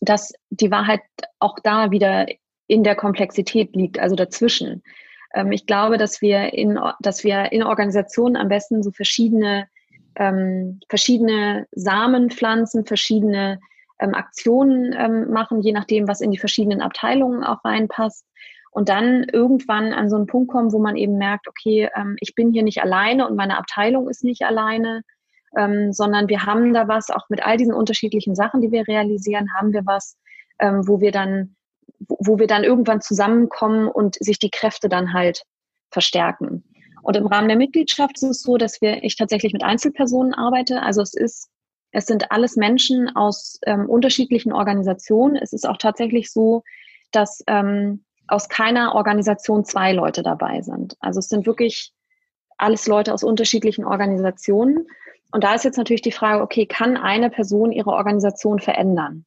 dass die Wahrheit auch da wieder in der Komplexität liegt, also dazwischen. Ähm, ich glaube, dass wir in, dass wir in Organisationen am besten so verschiedene ähm, verschiedene Samenpflanzen, verschiedene ähm, Aktionen ähm, machen, je nachdem, was in die verschiedenen Abteilungen auch reinpasst. Und dann irgendwann an so einen Punkt kommen, wo man eben merkt, okay, ähm, ich bin hier nicht alleine und meine Abteilung ist nicht alleine, ähm, sondern wir haben da was, auch mit all diesen unterschiedlichen Sachen, die wir realisieren, haben wir was, ähm, wo wir dann, wo wir dann irgendwann zusammenkommen und sich die Kräfte dann halt verstärken. Und im Rahmen der Mitgliedschaft ist es so, dass wir, ich tatsächlich mit Einzelpersonen arbeite. Also es ist, es sind alles Menschen aus ähm, unterschiedlichen Organisationen. Es ist auch tatsächlich so, dass ähm, aus keiner Organisation zwei Leute dabei sind. Also es sind wirklich alles Leute aus unterschiedlichen Organisationen. Und da ist jetzt natürlich die Frage, okay, kann eine Person ihre Organisation verändern?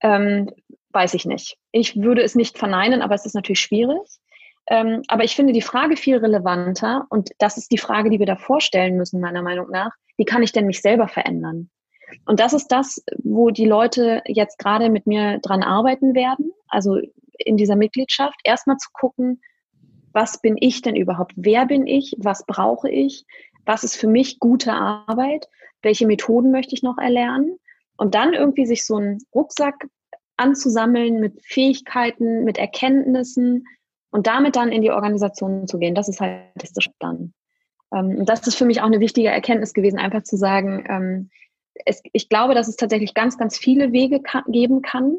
Ähm, weiß ich nicht. Ich würde es nicht verneinen, aber es ist natürlich schwierig. Ähm, aber ich finde die Frage viel relevanter und das ist die Frage, die wir da vorstellen müssen, meiner Meinung nach. Wie kann ich denn mich selber verändern? Und das ist das, wo die Leute jetzt gerade mit mir dran arbeiten werden, also in dieser Mitgliedschaft, erstmal zu gucken, was bin ich denn überhaupt? Wer bin ich? Was brauche ich? Was ist für mich gute Arbeit? Welche Methoden möchte ich noch erlernen? Und dann irgendwie sich so einen Rucksack anzusammeln mit Fähigkeiten, mit Erkenntnissen, und damit dann in die Organisation zu gehen, das ist halt das dann. Ähm, das ist für mich auch eine wichtige Erkenntnis gewesen, einfach zu sagen, ähm, es, ich glaube, dass es tatsächlich ganz, ganz viele Wege ka geben kann,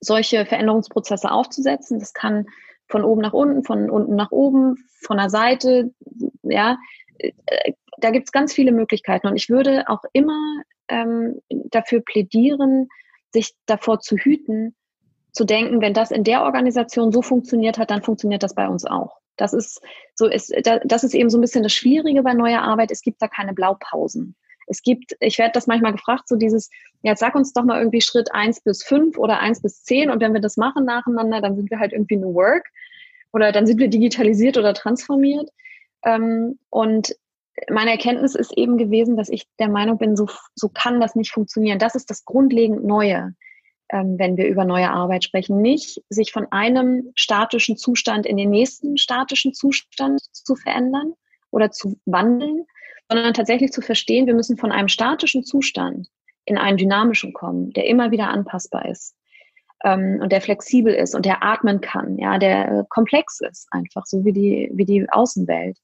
solche Veränderungsprozesse aufzusetzen. Das kann von oben nach unten, von unten nach oben, von der Seite, ja, äh, da gibt es ganz viele Möglichkeiten. Und ich würde auch immer ähm, dafür plädieren, sich davor zu hüten, zu denken, wenn das in der Organisation so funktioniert hat, dann funktioniert das bei uns auch. Das ist so ist das ist eben so ein bisschen das Schwierige bei neuer Arbeit. Es gibt da keine Blaupausen. Es gibt, ich werde das manchmal gefragt, so dieses, ja, jetzt sag uns doch mal irgendwie Schritt eins bis fünf oder eins bis zehn und wenn wir das machen nacheinander, dann sind wir halt irgendwie New Work oder dann sind wir digitalisiert oder transformiert. Ähm, und meine Erkenntnis ist eben gewesen, dass ich der Meinung bin, so, so kann das nicht funktionieren. Das ist das grundlegend Neue ähm, wenn wir über neue Arbeit sprechen, nicht sich von einem statischen Zustand in den nächsten statischen Zustand zu verändern oder zu wandeln, sondern tatsächlich zu verstehen, wir müssen von einem statischen Zustand in einen dynamischen kommen, der immer wieder anpassbar ist ähm, und der flexibel ist und der atmen kann, ja, der komplex ist einfach, so wie die, wie die Außenwelt.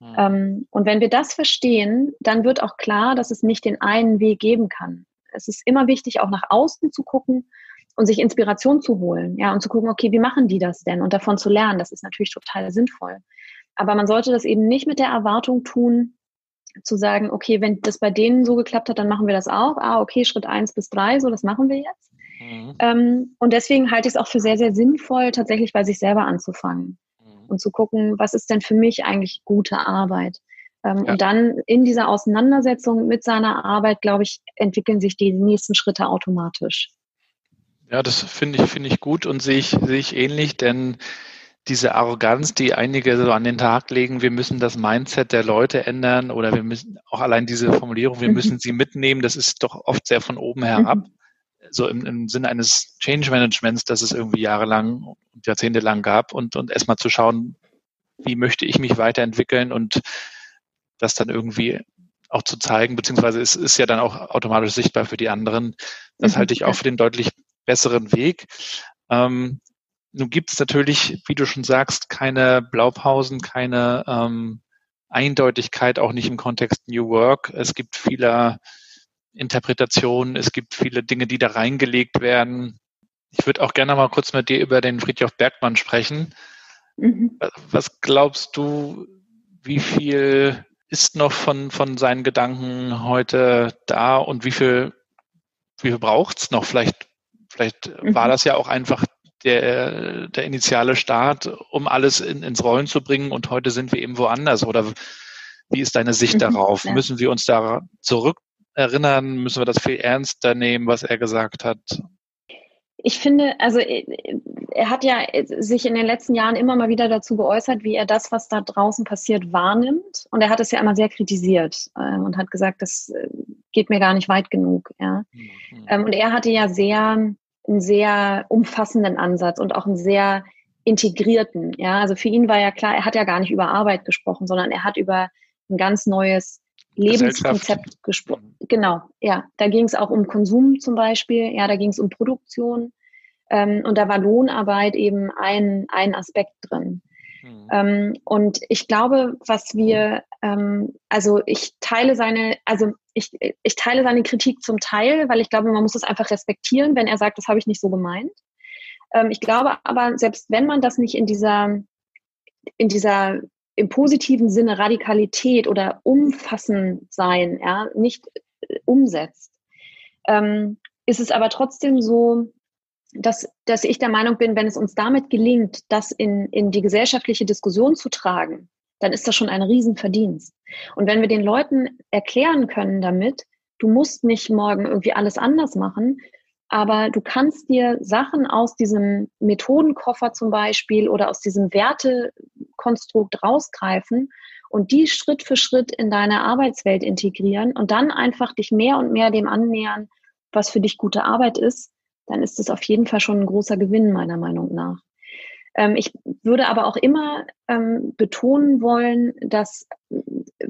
Mhm. Ähm, und wenn wir das verstehen, dann wird auch klar, dass es nicht den einen Weg geben kann, es ist immer wichtig, auch nach außen zu gucken und sich Inspiration zu holen, ja, und zu gucken, okay, wie machen die das denn? Und davon zu lernen, das ist natürlich total sinnvoll. Aber man sollte das eben nicht mit der Erwartung tun, zu sagen, okay, wenn das bei denen so geklappt hat, dann machen wir das auch. Ah, okay, Schritt eins bis drei, so, das machen wir jetzt. Mhm. Ähm, und deswegen halte ich es auch für sehr, sehr sinnvoll, tatsächlich bei sich selber anzufangen mhm. und zu gucken, was ist denn für mich eigentlich gute Arbeit? Ähm, ja. Und dann in dieser Auseinandersetzung mit seiner Arbeit, glaube ich, entwickeln sich die nächsten Schritte automatisch. Ja, das finde ich, finde ich gut und sehe ich, sehe ich ähnlich, denn diese Arroganz, die einige so an den Tag legen, wir müssen das Mindset der Leute ändern oder wir müssen auch allein diese Formulierung, wir müssen sie mitnehmen, das ist doch oft sehr von oben herab. Mhm. So im, im Sinne eines Change Managements, das es irgendwie jahrelang und jahrzehntelang gab und, und erstmal zu schauen, wie möchte ich mich weiterentwickeln und das dann irgendwie auch zu zeigen, beziehungsweise es ist ja dann auch automatisch sichtbar für die anderen. Das mhm. halte ich auch für den deutlich besseren Weg. Ähm, nun gibt es natürlich, wie du schon sagst, keine Blaupausen, keine ähm, Eindeutigkeit, auch nicht im Kontext New Work. Es gibt viele Interpretationen, es gibt viele Dinge, die da reingelegt werden. Ich würde auch gerne mal kurz mit dir über den Friedhof Bergmann sprechen. Mhm. Was glaubst du, wie viel ist noch von, von seinen Gedanken heute da und wie viel, wie viel braucht es noch? Vielleicht, vielleicht mhm. war das ja auch einfach der, der initiale Start, um alles in, ins Rollen zu bringen und heute sind wir eben woanders. Oder wie ist deine Sicht mhm, darauf? Ja. Müssen wir uns da zurück erinnern? Müssen wir das viel ernster nehmen, was er gesagt hat? Ich finde, also äh, er hat ja sich in den letzten Jahren immer mal wieder dazu geäußert, wie er das, was da draußen passiert, wahrnimmt. Und er hat es ja immer sehr kritisiert ähm, und hat gesagt, das äh, geht mir gar nicht weit genug. Ja. Mhm. Ähm, und er hatte ja sehr einen sehr umfassenden Ansatz und auch einen sehr integrierten. Ja, also für ihn war ja klar, er hat ja gar nicht über Arbeit gesprochen, sondern er hat über ein ganz neues Lebenskonzept gesprochen. Genau, ja. Da ging es auch um Konsum zum Beispiel, ja, da ging es um Produktion ähm, und da war Lohnarbeit eben ein, ein Aspekt drin. Mhm. Ähm, und ich glaube, was wir, ähm, also ich teile seine, also ich, ich teile seine Kritik zum Teil, weil ich glaube, man muss es einfach respektieren, wenn er sagt, das habe ich nicht so gemeint. Ähm, ich glaube aber, selbst wenn man das nicht in dieser, in dieser im positiven Sinne Radikalität oder umfassend sein, ja, nicht äh, umsetzt, ähm, ist es aber trotzdem so, dass, dass ich der Meinung bin, wenn es uns damit gelingt, das in, in die gesellschaftliche Diskussion zu tragen, dann ist das schon ein Riesenverdienst. Und wenn wir den Leuten erklären können damit, du musst nicht morgen irgendwie alles anders machen, aber du kannst dir Sachen aus diesem Methodenkoffer zum Beispiel oder aus diesem Wertekonstrukt rausgreifen und die Schritt für Schritt in deine Arbeitswelt integrieren und dann einfach dich mehr und mehr dem annähern, was für dich gute Arbeit ist, dann ist es auf jeden Fall schon ein großer Gewinn meiner Meinung nach. Ähm, ich würde aber auch immer ähm, betonen wollen, dass äh,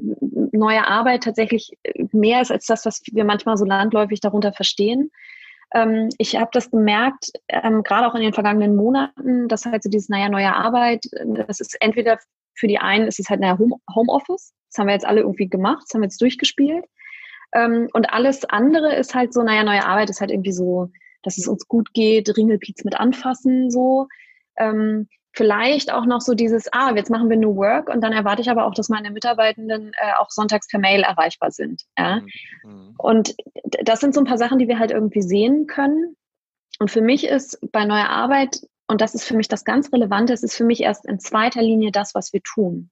neue Arbeit tatsächlich mehr ist als das, was wir manchmal so landläufig darunter verstehen. Ähm, ich habe das gemerkt, ähm, gerade auch in den vergangenen Monaten, dass halt so dieses, naja, neue Arbeit, das ist entweder für die einen ist es halt naja, Home, Homeoffice, das haben wir jetzt alle irgendwie gemacht, das haben wir jetzt durchgespielt. Ähm, und alles andere ist halt so, naja, neue Arbeit ist halt irgendwie so, dass es uns gut geht, Ringelpiez mit anfassen, so. Ähm, vielleicht auch noch so dieses, ah, jetzt machen wir New Work und dann erwarte ich aber auch, dass meine Mitarbeitenden äh, auch sonntags per Mail erreichbar sind. Ja? Mhm. mhm. Und das sind so ein paar Sachen, die wir halt irgendwie sehen können. Und für mich ist bei neuer Arbeit, und das ist für mich das ganz Relevante, es ist für mich erst in zweiter Linie das, was wir tun.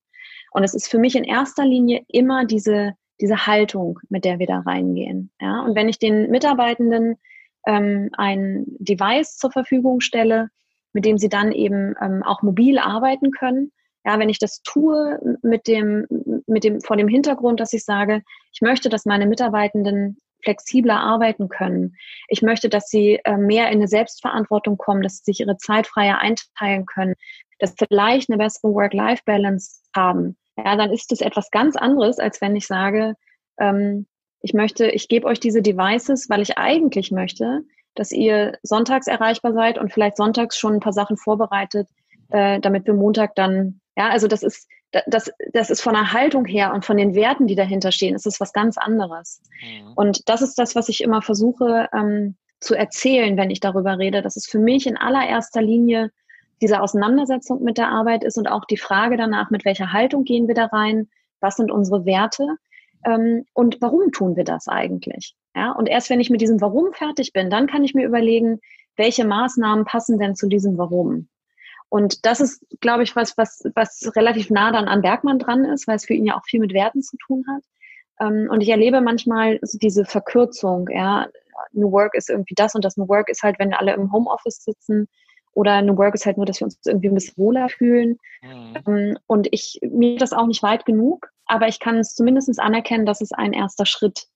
Und es ist für mich in erster Linie immer diese, diese Haltung, mit der wir da reingehen. Ja? Und wenn ich den Mitarbeitenden ähm, ein Device zur Verfügung stelle, mit dem sie dann eben ähm, auch mobil arbeiten können. Ja, wenn ich das tue mit dem, mit dem, vor dem Hintergrund, dass ich sage, ich möchte, dass meine Mitarbeitenden flexibler arbeiten können. Ich möchte, dass sie äh, mehr in eine Selbstverantwortung kommen, dass sie sich ihre Zeit freier einteilen können, dass sie vielleicht eine bessere Work-Life-Balance haben. Ja, dann ist das etwas ganz anderes, als wenn ich sage, ähm, ich möchte, ich gebe euch diese Devices, weil ich eigentlich möchte, dass ihr sonntags erreichbar seid und vielleicht sonntags schon ein paar Sachen vorbereitet, äh, damit wir Montag dann, ja, also das ist, das, das ist von der Haltung her und von den Werten, die dahinter stehen, ist es was ganz anderes. Mhm. Und das ist das, was ich immer versuche ähm, zu erzählen, wenn ich darüber rede, dass es für mich in allererster Linie diese Auseinandersetzung mit der Arbeit ist und auch die Frage danach, mit welcher Haltung gehen wir da rein, was sind unsere Werte ähm, und warum tun wir das eigentlich? Ja, und erst wenn ich mit diesem Warum fertig bin, dann kann ich mir überlegen, welche Maßnahmen passen denn zu diesem Warum. Und das ist, glaube ich, was, was, was relativ nah dann an Bergmann dran ist, weil es für ihn ja auch viel mit Werten zu tun hat. Ähm, und ich erlebe manchmal diese Verkürzung, ja, New Work ist irgendwie das und das New Work ist halt, wenn alle im Homeoffice sitzen oder New Work ist halt nur, dass wir uns irgendwie ein bisschen wohler fühlen. Mhm. Ähm, und ich, mir das auch nicht weit genug, aber ich kann es zumindest anerkennen, dass es ein erster Schritt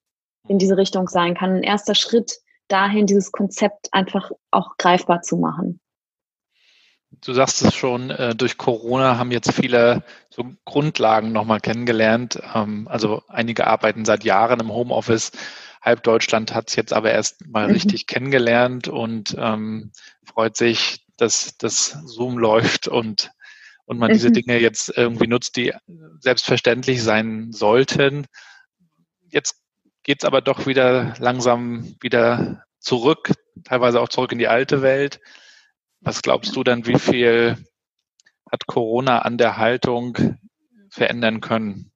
in diese Richtung sein kann. Ein erster Schritt dahin, dieses Konzept einfach auch greifbar zu machen. Du sagst es schon, äh, durch Corona haben jetzt viele so Grundlagen nochmal kennengelernt. Ähm, also einige arbeiten seit Jahren im Homeoffice. Halb Deutschland hat es jetzt aber erst mal mhm. richtig kennengelernt und ähm, freut sich, dass das Zoom läuft und, und man mhm. diese Dinge jetzt irgendwie nutzt, die selbstverständlich sein sollten. Jetzt geht es aber doch wieder langsam wieder zurück, teilweise auch zurück in die alte Welt. Was glaubst du dann, wie viel hat Corona an der Haltung verändern können?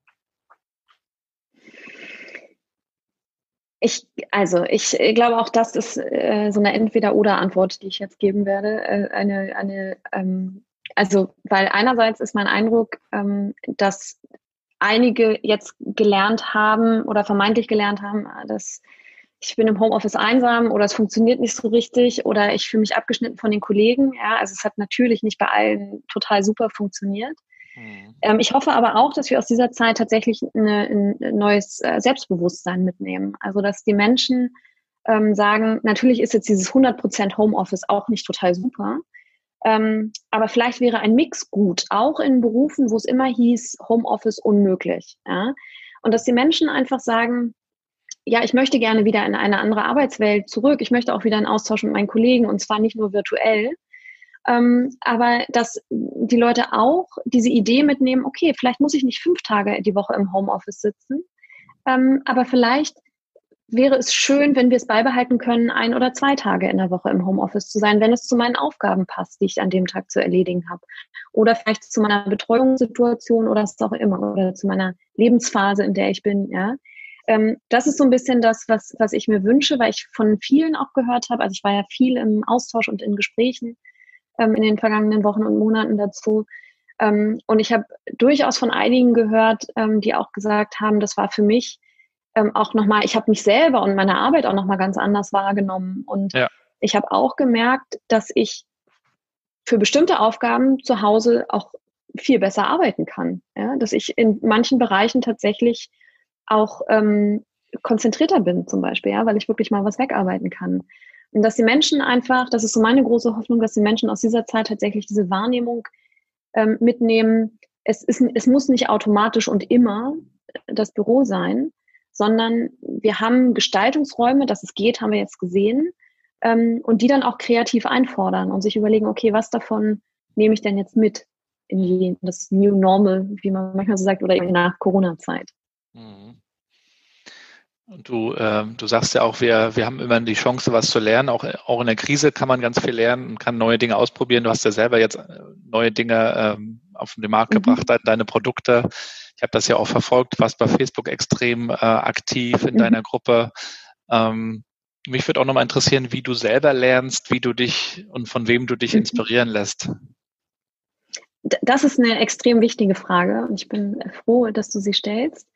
Ich, also ich glaube auch, das ist äh, so eine Entweder-Oder-Antwort, die ich jetzt geben werde. Äh, eine, eine, ähm, also, weil einerseits ist mein Eindruck, ähm, dass einige jetzt gelernt haben oder vermeintlich gelernt haben, dass ich bin im Homeoffice einsam oder es funktioniert nicht so richtig oder ich fühle mich abgeschnitten von den Kollegen. Ja, also es hat natürlich nicht bei allen total super funktioniert. Mhm. Ähm, ich hoffe aber auch, dass wir aus dieser Zeit tatsächlich eine, ein neues äh, Selbstbewusstsein mitnehmen. Also dass die Menschen ähm, sagen, natürlich ist jetzt dieses 100% Homeoffice auch nicht total super. Ähm, aber vielleicht wäre ein Mix gut, auch in Berufen, wo es immer hieß, Homeoffice unmöglich. Ja? Und dass die Menschen einfach sagen, ja, ich möchte gerne wieder in eine andere Arbeitswelt zurück. Ich möchte auch wieder einen Austausch mit meinen Kollegen und zwar nicht nur virtuell. Ähm, aber dass die Leute auch diese Idee mitnehmen, okay, vielleicht muss ich nicht fünf Tage die Woche im Homeoffice sitzen, ähm, aber vielleicht wäre es schön, wenn wir es beibehalten können, ein oder zwei Tage in der Woche im Homeoffice zu sein, wenn es zu meinen Aufgaben passt, die ich an dem Tag zu erledigen habe. Oder vielleicht zu meiner Betreuungssituation oder was auch immer, oder zu meiner Lebensphase, in der ich bin, ja ähm, das ist so ein bisschen das, was, was ich mir wünsche, weil ich von vielen auch gehört habe. Also ich war ja viel im Austausch und in Gesprächen ähm, in den vergangenen Wochen und Monaten dazu. Ähm, und ich habe durchaus von einigen gehört, ähm, die auch gesagt haben, das war für mich ähm, auch nochmal, ich habe mich selber und meine Arbeit auch nochmal ganz anders wahrgenommen. Und ja. ich habe auch gemerkt, dass ich für bestimmte Aufgaben zu Hause auch viel besser arbeiten kann. Ja? Dass ich in manchen Bereichen tatsächlich auch ähm, konzentrierter bin zum Beispiel, ja, weil ich wirklich mal was wegarbeiten kann. Und dass die Menschen einfach, das ist so meine große Hoffnung, dass die Menschen aus dieser Zeit tatsächlich diese Wahrnehmung ähm, mitnehmen. Es, ist, es muss nicht automatisch und immer das Büro sein, sondern wir haben Gestaltungsräume, dass es geht, haben wir jetzt gesehen, ähm, und die dann auch kreativ einfordern und sich überlegen, okay, was davon nehme ich denn jetzt mit in die, das New Normal, wie man manchmal so sagt, oder eben nach Corona-Zeit. Mhm. Und du, äh, du sagst ja auch, wir, wir haben immer die Chance, was zu lernen. Auch, auch in der Krise kann man ganz viel lernen und kann neue Dinge ausprobieren. Du hast ja selber jetzt äh, neue Dinge ähm, auf den Markt mhm. gebracht, deine Produkte. Ich habe das ja auch verfolgt, warst bei Facebook extrem äh, aktiv in mhm. deiner Gruppe. Ähm, mich würde auch nochmal interessieren, wie du selber lernst, wie du dich und von wem du dich mhm. inspirieren lässt. Das ist eine extrem wichtige Frage und ich bin froh, dass du sie stellst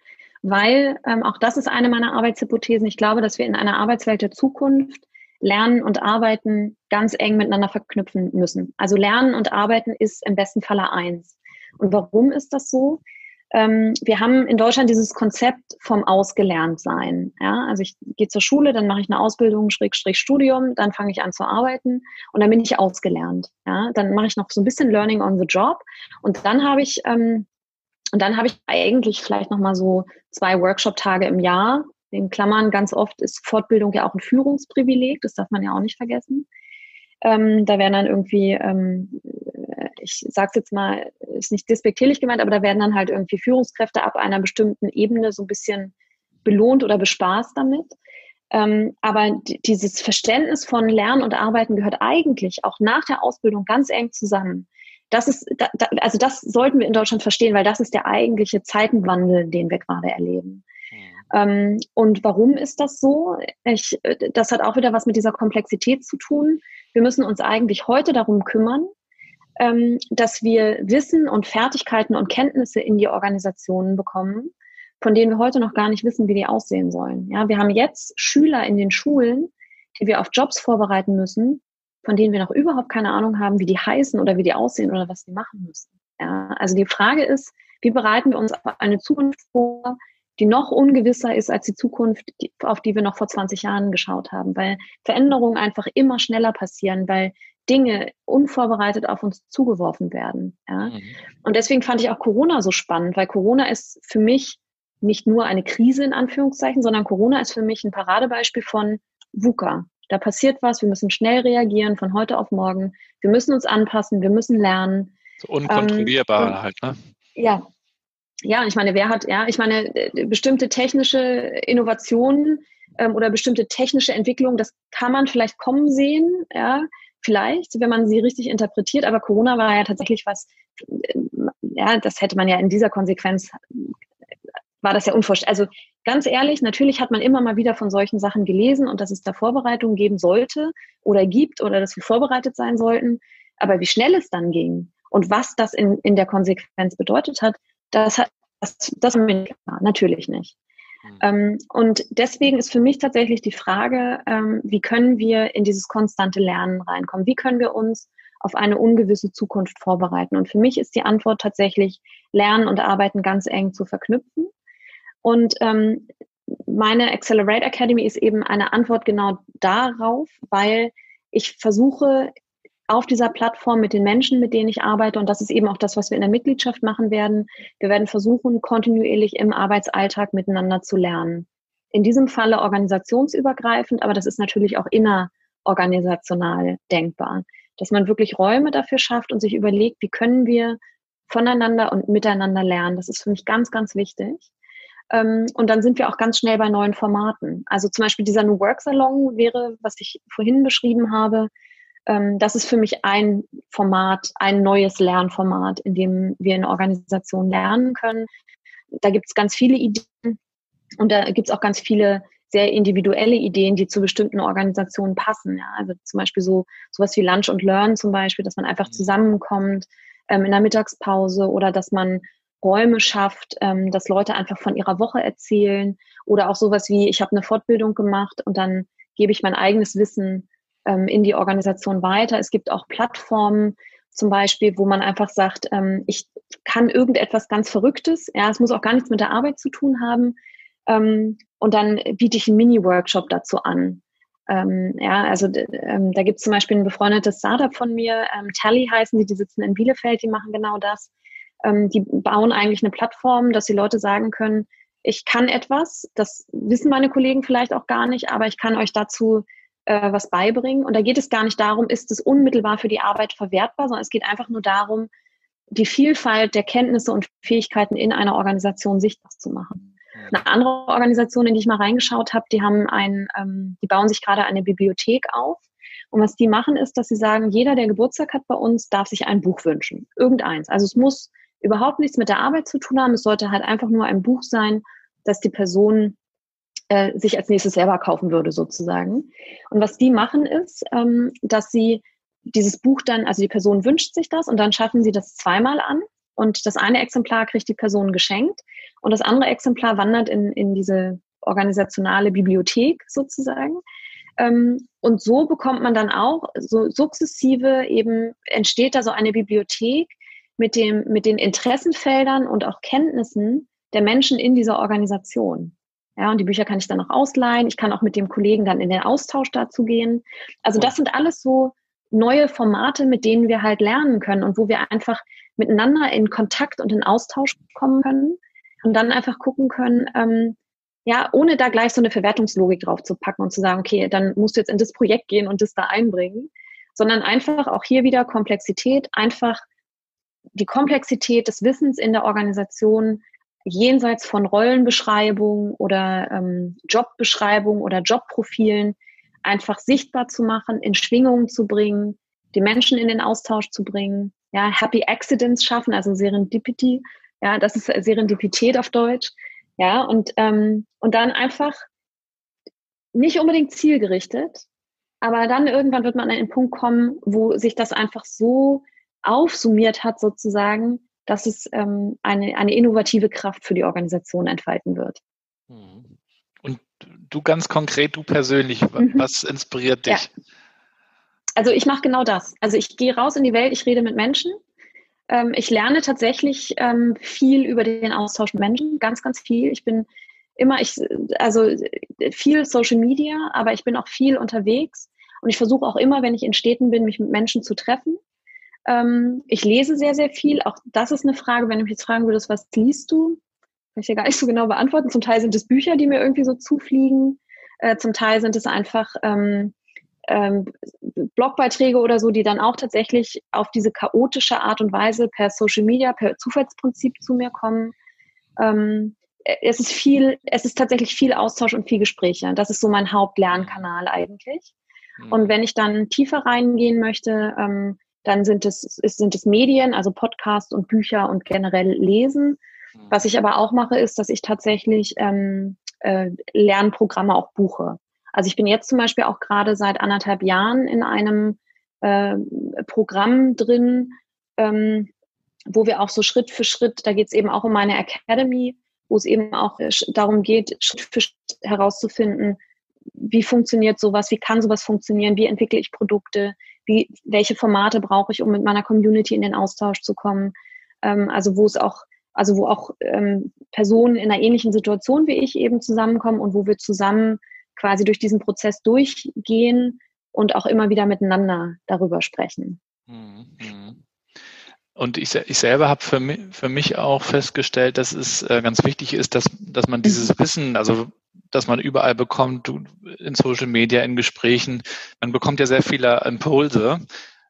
weil ähm, auch das ist eine meiner Arbeitshypothesen. Ich glaube, dass wir in einer Arbeitswelt der Zukunft Lernen und Arbeiten ganz eng miteinander verknüpfen müssen. Also Lernen und Arbeiten ist im besten Falle eins. Und warum ist das so? Ähm, wir haben in Deutschland dieses Konzept vom Ausgelerntsein. Ja? Also ich gehe zur Schule, dann mache ich eine Ausbildung, Schrägstrich Studium, dann fange ich an zu arbeiten und dann bin ich ausgelernt. Ja? Dann mache ich noch so ein bisschen Learning on the Job und dann habe ich ähm, und dann habe ich eigentlich vielleicht nochmal so zwei Workshop-Tage im Jahr. In Klammern ganz oft ist Fortbildung ja auch ein Führungsprivileg, das darf man ja auch nicht vergessen. Ähm, da werden dann irgendwie, ähm, ich sage es jetzt mal, ist nicht despektierlich gemeint, aber da werden dann halt irgendwie Führungskräfte ab einer bestimmten Ebene so ein bisschen belohnt oder bespaßt damit. Ähm, aber dieses Verständnis von Lernen und Arbeiten gehört eigentlich auch nach der Ausbildung ganz eng zusammen das ist, da, da, also das sollten wir in Deutschland verstehen, weil das ist der eigentliche Zeitenwandel, den wir gerade erleben. Ähm, und warum ist das so? Ich, das hat auch wieder was mit dieser Komplexität zu tun. Wir müssen uns eigentlich heute darum kümmern, ähm, dass wir Wissen und Fertigkeiten und Kenntnisse in die Organisationen bekommen, von denen wir heute noch gar nicht wissen, wie die aussehen sollen. Ja, wir haben jetzt Schüler in den Schulen, die wir auf Jobs vorbereiten müssen, von denen wir noch überhaupt keine Ahnung haben, wie die heißen oder wie die aussehen oder was die machen müssen. Ja, also die Frage ist, wie bereiten wir uns auf eine Zukunft vor, die noch ungewisser ist als die Zukunft, auf die wir noch vor 20 Jahren geschaut haben, weil Veränderungen einfach immer schneller passieren, weil Dinge unvorbereitet auf uns zugeworfen werden. Ja? Mhm. Und deswegen fand ich auch Corona so spannend, weil Corona ist für mich nicht nur eine Krise in Anführungszeichen, sondern Corona ist für mich ein Paradebeispiel von VUCA. Da passiert was, wir müssen schnell reagieren von heute auf morgen. Wir müssen uns anpassen, wir müssen lernen. So unkontrollierbar ähm, halt, ne? Ja. Ja, ich meine, wer hat, ja, ich meine, äh, bestimmte technische Innovationen ähm, oder bestimmte technische Entwicklungen, das kann man vielleicht kommen sehen, ja, vielleicht, wenn man sie richtig interpretiert, aber Corona war ja tatsächlich was, äh, ja, das hätte man ja in dieser Konsequenz, war das ja unvorstellbar. Also ganz ehrlich, natürlich hat man immer mal wieder von solchen Sachen gelesen und dass es da Vorbereitungen geben sollte oder gibt oder dass wir vorbereitet sein sollten. Aber wie schnell es dann ging und was das in, in der Konsequenz bedeutet hat, das hat das, das natürlich nicht. Mhm. Und deswegen ist für mich tatsächlich die Frage, ähm, wie können wir in dieses konstante Lernen reinkommen? Wie können wir uns auf eine ungewisse Zukunft vorbereiten? Und für mich ist die Antwort tatsächlich, Lernen und Arbeiten ganz eng zu verknüpfen. Und ähm, meine Accelerate Academy ist eben eine Antwort genau darauf, weil ich versuche auf dieser Plattform mit den Menschen, mit denen ich arbeite, und das ist eben auch das, was wir in der Mitgliedschaft machen werden, wir werden versuchen, kontinuierlich im Arbeitsalltag miteinander zu lernen. In diesem Falle organisationsübergreifend, aber das ist natürlich auch innerorganisational denkbar, dass man wirklich Räume dafür schafft und sich überlegt, wie können wir voneinander und miteinander lernen. Das ist für mich ganz, ganz wichtig. Ähm, und dann sind wir auch ganz schnell bei neuen Formaten. Also zum Beispiel dieser New Work Salon wäre, was ich vorhin beschrieben habe, ähm, das ist für mich ein Format, ein neues Lernformat, in dem wir in Organisationen lernen können. Da gibt es ganz viele Ideen und da gibt es auch ganz viele sehr individuelle Ideen, die zu bestimmten Organisationen passen. Ja. Also zum Beispiel so sowas wie Lunch und Learn zum Beispiel, dass man einfach mhm. zusammenkommt ähm, in der Mittagspause oder dass man Räume schafft, ähm, dass Leute einfach von ihrer Woche erzählen oder auch sowas wie, ich habe eine Fortbildung gemacht und dann gebe ich mein eigenes Wissen ähm, in die Organisation weiter. Es gibt auch Plattformen zum Beispiel, wo man einfach sagt, ähm, ich kann irgendetwas ganz Verrücktes, ja, es muss auch gar nichts mit der Arbeit zu tun haben. Ähm, und dann biete ich einen Mini-Workshop dazu an. Ähm, ja, also ähm, da gibt es zum Beispiel ein befreundetes Startup von mir, ähm, Tally heißen die, die sitzen in Bielefeld, die machen genau das. Ähm, die bauen eigentlich eine Plattform, dass die Leute sagen können, ich kann etwas, das wissen meine Kollegen vielleicht auch gar nicht, aber ich kann euch dazu äh, was beibringen. Und da geht es gar nicht darum, ist es unmittelbar für die Arbeit verwertbar, sondern es geht einfach nur darum, die Vielfalt der Kenntnisse und Fähigkeiten in einer Organisation sichtbar zu machen. Eine andere Organisation, in die ich mal reingeschaut habe, die haben ein, ähm, die bauen sich gerade eine Bibliothek auf. Und was die machen, ist, dass sie sagen, jeder, der Geburtstag hat bei uns, darf sich ein Buch wünschen. Irgendeins. Also es muss überhaupt nichts mit der Arbeit zu tun haben. Es sollte halt einfach nur ein Buch sein, das die Person äh, sich als nächstes selber kaufen würde, sozusagen. Und was die machen ist, ähm, dass sie dieses Buch dann, also die Person wünscht sich das und dann schaffen sie das zweimal an. Und das eine Exemplar kriegt die Person geschenkt und das andere Exemplar wandert in, in diese organisationale Bibliothek sozusagen. Ähm, und so bekommt man dann auch, so sukzessive eben entsteht da so eine Bibliothek mit, dem, mit den Interessenfeldern und auch Kenntnissen der Menschen in dieser Organisation. Ja, und die Bücher kann ich dann auch ausleihen. Ich kann auch mit dem Kollegen dann in den Austausch dazu gehen. Also das sind alles so neue Formate, mit denen wir halt lernen können und wo wir einfach miteinander in Kontakt und in Austausch kommen können und dann einfach gucken können, ähm, ja, ohne da gleich so eine Verwertungslogik drauf zu packen und zu sagen, okay, dann musst du jetzt in das Projekt gehen und das da einbringen, sondern einfach auch hier wieder Komplexität, einfach die Komplexität des Wissens in der Organisation jenseits von Rollenbeschreibung oder ähm, Jobbeschreibung oder Jobprofilen einfach sichtbar zu machen, in Schwingungen zu bringen, die Menschen in den Austausch zu bringen, ja, Happy Accidents schaffen, also Serendipity, ja, das ist Serendipität auf Deutsch, ja, und, ähm, und dann einfach nicht unbedingt zielgerichtet, aber dann irgendwann wird man an einen Punkt kommen, wo sich das einfach so aufsummiert hat sozusagen, dass es ähm, eine, eine innovative Kraft für die Organisation entfalten wird. Mhm. Und du ganz konkret, du persönlich, mhm. was inspiriert dich? Ja. Also ich mache genau das. Also ich gehe raus in die Welt, ich rede mit Menschen. Ähm, ich lerne tatsächlich ähm, viel über den Austausch mit Menschen, ganz, ganz viel. Ich bin immer, ich, also viel Social Media, aber ich bin auch viel unterwegs und ich versuche auch immer, wenn ich in Städten bin, mich mit Menschen zu treffen. Ähm, ich lese sehr, sehr viel. Auch das ist eine Frage, wenn du mich jetzt fragen würdest, was liest du? Kann ich ja gar nicht so genau beantworten. Zum Teil sind es Bücher, die mir irgendwie so zufliegen. Äh, zum Teil sind es einfach ähm, ähm, Blogbeiträge oder so, die dann auch tatsächlich auf diese chaotische Art und Weise per Social Media, per Zufallsprinzip zu mir kommen. Ähm, es ist viel, es ist tatsächlich viel Austausch und viel Gespräche. Das ist so mein Hauptlernkanal eigentlich. Mhm. Und wenn ich dann tiefer reingehen möchte, ähm, dann sind es, sind es Medien, also Podcasts und Bücher und generell Lesen. Mhm. Was ich aber auch mache, ist, dass ich tatsächlich ähm, äh, Lernprogramme auch buche. Also ich bin jetzt zum Beispiel auch gerade seit anderthalb Jahren in einem äh, Programm drin, ähm, wo wir auch so Schritt für Schritt, da geht es eben auch um meine Academy, wo es eben auch äh, darum geht, Schritt für Schritt herauszufinden, wie funktioniert sowas, wie kann sowas funktionieren, wie entwickle ich Produkte, wie, welche Formate brauche ich, um mit meiner Community in den Austausch zu kommen. Ähm, also wo es auch, also wo auch ähm, Personen in einer ähnlichen Situation wie ich eben zusammenkommen und wo wir zusammen quasi durch diesen Prozess durchgehen und auch immer wieder miteinander darüber sprechen. Mhm. Und ich, ich selber habe für mich, für mich auch festgestellt, dass es äh, ganz wichtig ist, dass, dass man dieses mhm. Wissen, also dass man überall bekommt, in Social Media, in Gesprächen, man bekommt ja sehr viele Impulse.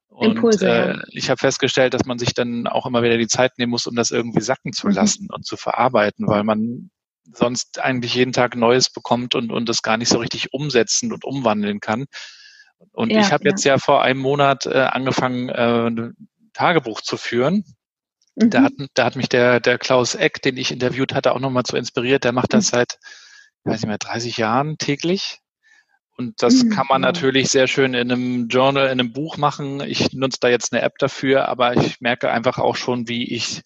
Und Impulse, äh, ich habe festgestellt, dass man sich dann auch immer wieder die Zeit nehmen muss, um das irgendwie sacken zu mhm. lassen mhm. und zu verarbeiten, weil man sonst eigentlich jeden Tag Neues bekommt und, und das gar nicht so richtig umsetzen und umwandeln kann. Und ja, ich habe ja. jetzt ja vor einem Monat äh, angefangen, äh, Tagebuch zu führen. Mhm. Da, hat, da hat mich der, der Klaus Eck, den ich interviewt hatte, auch nochmal so inspiriert. Der macht das mhm. seit, ich weiß nicht mehr, 30 Jahren täglich. Und das mhm. kann man natürlich sehr schön in einem Journal, in einem Buch machen. Ich nutze da jetzt eine App dafür, aber ich merke einfach auch schon, wie ich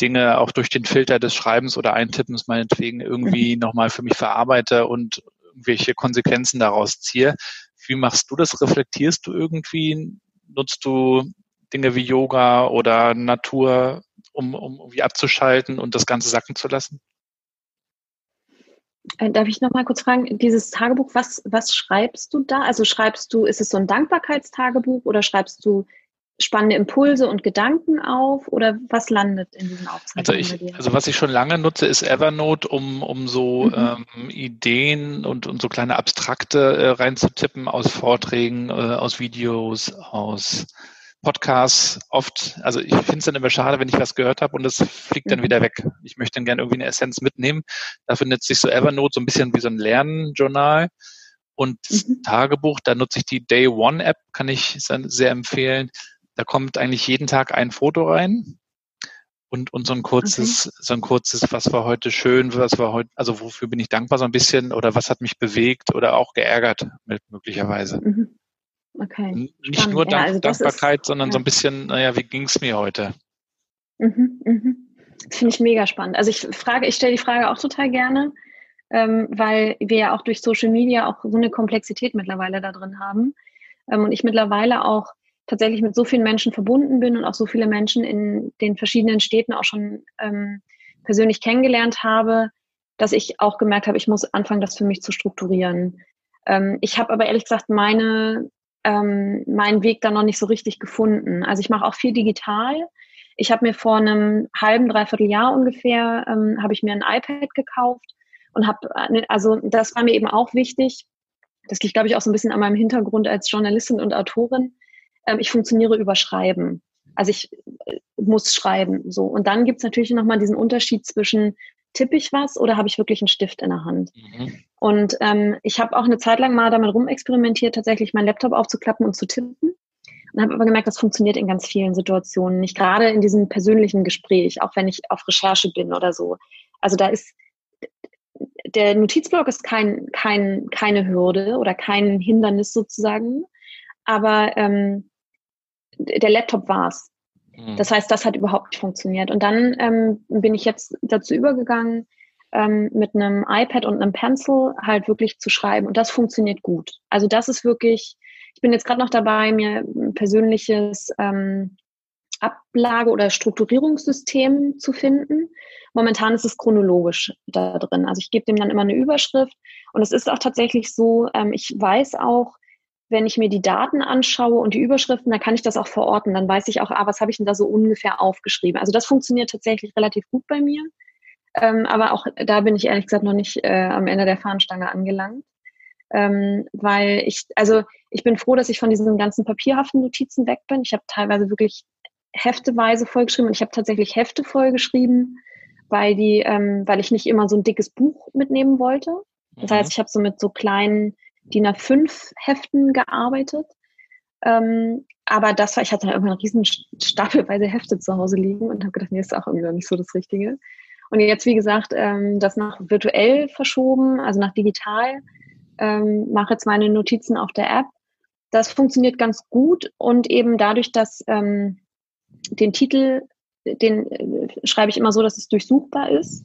Dinge auch durch den Filter des Schreibens oder Eintippens meinetwegen irgendwie mhm. nochmal für mich verarbeite und irgendwelche Konsequenzen daraus ziehe. Wie machst du das? Reflektierst du irgendwie? Nutzt du Dinge wie Yoga oder Natur, um, um irgendwie abzuschalten und das Ganze sacken zu lassen? Äh, darf ich noch mal kurz fragen, dieses Tagebuch, was, was schreibst du da? Also schreibst du, ist es so ein Dankbarkeitstagebuch oder schreibst du spannende Impulse und Gedanken auf oder was landet in diesen Aufzeichnungen? Also, ich, also was ich schon lange nutze, ist Evernote, um, um so mhm. ähm, Ideen und, und so kleine Abstrakte äh, reinzutippen aus Vorträgen, äh, aus Videos, aus Podcasts oft, also ich finde es dann immer schade, wenn ich was gehört habe und das fliegt dann mhm. wieder weg. Ich möchte dann gerne irgendwie eine Essenz mitnehmen. Dafür nutze ich so Evernote so ein bisschen wie so ein Lernjournal. Und mhm. Tagebuch, da nutze ich die Day One App, kann ich sehr empfehlen. Da kommt eigentlich jeden Tag ein Foto rein und, und so ein kurzes, okay. so ein kurzes, was war heute schön, was war heute, also wofür bin ich dankbar so ein bisschen oder was hat mich bewegt oder auch geärgert möglicherweise. Mhm. Okay. Nicht Spannend. nur Dank, ja, also Dankbarkeit, ist, sondern ja. so ein bisschen, naja, wie ging es mir heute? Mhm, mhm. Finde ich mega spannend. Also ich frage, ich stelle die Frage auch total gerne, ähm, weil wir ja auch durch Social Media auch so eine Komplexität mittlerweile da drin haben. Ähm, und ich mittlerweile auch tatsächlich mit so vielen Menschen verbunden bin und auch so viele Menschen in den verschiedenen Städten auch schon ähm, persönlich kennengelernt habe, dass ich auch gemerkt habe, ich muss anfangen, das für mich zu strukturieren. Ähm, ich habe aber ehrlich gesagt meine, ähm, meinen Weg da noch nicht so richtig gefunden. Also ich mache auch viel digital. Ich habe mir vor einem halben, dreiviertel Jahr ungefähr, ähm, habe ich mir ein iPad gekauft und habe, äh, also das war mir eben auch wichtig. Das liegt, glaube ich, auch so ein bisschen an meinem Hintergrund als Journalistin und Autorin ähm, ich funktioniere über Schreiben. Also ich äh, muss schreiben. So. Und dann gibt es natürlich nochmal diesen Unterschied zwischen tippe ich was oder habe ich wirklich einen Stift in der Hand? Mhm. Und ähm, ich habe auch eine Zeit lang mal damit rumexperimentiert, tatsächlich meinen Laptop aufzuklappen und zu tippen. Und habe aber gemerkt, das funktioniert in ganz vielen Situationen, nicht gerade in diesem persönlichen Gespräch, auch wenn ich auf Recherche bin oder so. Also da ist der Notizblock ist kein, kein, keine Hürde oder kein Hindernis sozusagen. Aber ähm, der Laptop war's. Mhm. Das heißt, das hat überhaupt nicht funktioniert. Und dann ähm, bin ich jetzt dazu übergegangen, ähm, mit einem iPad und einem Pencil halt wirklich zu schreiben. Und das funktioniert gut. Also das ist wirklich, ich bin jetzt gerade noch dabei, mir ein persönliches ähm, Ablage- oder Strukturierungssystem zu finden. Momentan ist es chronologisch da drin. Also ich gebe dem dann immer eine Überschrift. Und es ist auch tatsächlich so, ähm, ich weiß auch, wenn ich mir die Daten anschaue und die Überschriften, dann kann ich das auch verorten. Dann weiß ich auch, ah, was habe ich denn da so ungefähr aufgeschrieben. Also das funktioniert tatsächlich relativ gut bei mir. Ähm, aber auch da bin ich ehrlich gesagt noch nicht äh, am Ende der Fahnenstange angelangt. Ähm, weil ich, also ich bin froh, dass ich von diesen ganzen papierhaften Notizen weg bin. Ich habe teilweise wirklich hefteweise vollgeschrieben und ich habe tatsächlich Hefte vollgeschrieben, weil die, ähm, weil ich nicht immer so ein dickes Buch mitnehmen wollte. Das heißt, mhm. ich habe so mit so kleinen DIN A5 Heften gearbeitet. Ähm, aber das war, ich hatte irgendwann einen riesen stapelweise Hefte zu Hause liegen und habe gedacht, nee, ist auch irgendwie nicht so das Richtige. Und jetzt, wie gesagt, ähm, das nach virtuell verschoben, also nach digital, ähm, mache jetzt meine Notizen auf der App. Das funktioniert ganz gut und eben dadurch, dass ähm, den Titel, den äh, schreibe ich immer so, dass es durchsuchbar ist,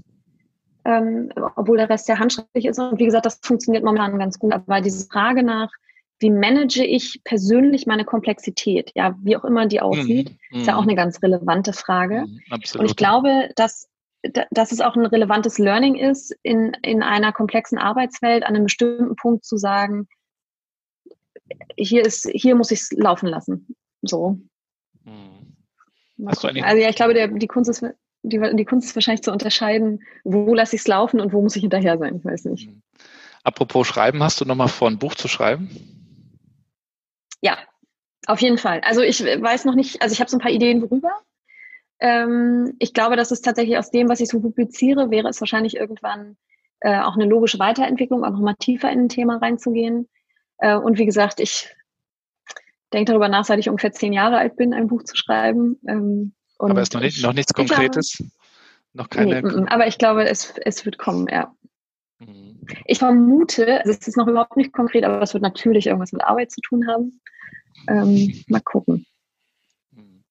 ähm, obwohl der Rest ja handschriftlich ist. Und wie gesagt, das funktioniert momentan ganz gut. Aber diese Frage nach, wie manage ich persönlich meine Komplexität, ja, wie auch immer die aussieht, mhm. ist ja auch mhm. eine ganz relevante Frage. Mhm, und ich glaube, dass, dass es auch ein relevantes Learning ist, in, in einer komplexen Arbeitswelt an einem bestimmten Punkt zu sagen, hier ist, hier muss ich es laufen lassen. So. Mhm. Also ja, ich glaube, der, die Kunst ist die, die Kunst ist wahrscheinlich zu unterscheiden, wo lasse ich es laufen und wo muss ich hinterher sein. Ich weiß nicht. Mhm. Apropos Schreiben, hast du nochmal vor, ein Buch zu schreiben? Ja, auf jeden Fall. Also ich weiß noch nicht, also ich habe so ein paar Ideen worüber. Ähm, ich glaube, dass es tatsächlich aus dem, was ich so publiziere, wäre es wahrscheinlich irgendwann äh, auch eine logische Weiterentwicklung, auch nochmal tiefer in ein Thema reinzugehen. Äh, und wie gesagt, ich denke darüber nach, seit ich ungefähr zehn Jahre alt bin, ein Buch zu schreiben. Ähm, und aber ist noch, nicht, noch nichts Konkretes? Glaube, noch keine. Nee, aber ich glaube, es, es wird kommen, ja. Mhm. Ich vermute, also es ist noch überhaupt nicht konkret, aber es wird natürlich irgendwas mit Arbeit zu tun haben. Ähm, mal gucken. Mhm.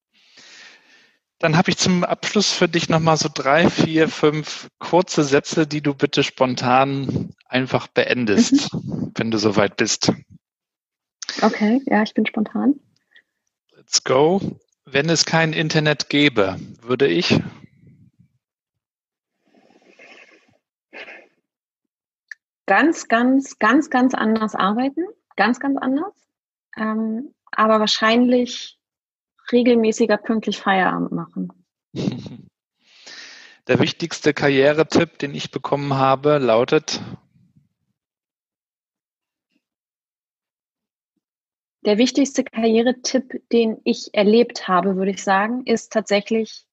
Dann habe ich zum Abschluss für dich nochmal so drei, vier, fünf kurze Sätze, die du bitte spontan einfach beendest, mhm. wenn du soweit bist. Okay, ja, ich bin spontan. Let's go. Wenn es kein Internet gäbe, würde ich ganz, ganz, ganz, ganz anders arbeiten. Ganz, ganz anders. Ähm, aber wahrscheinlich regelmäßiger pünktlich Feierabend machen. Der wichtigste Karrieretipp, den ich bekommen habe, lautet Der wichtigste Karrieretipp, den ich erlebt habe, würde ich sagen, ist tatsächlich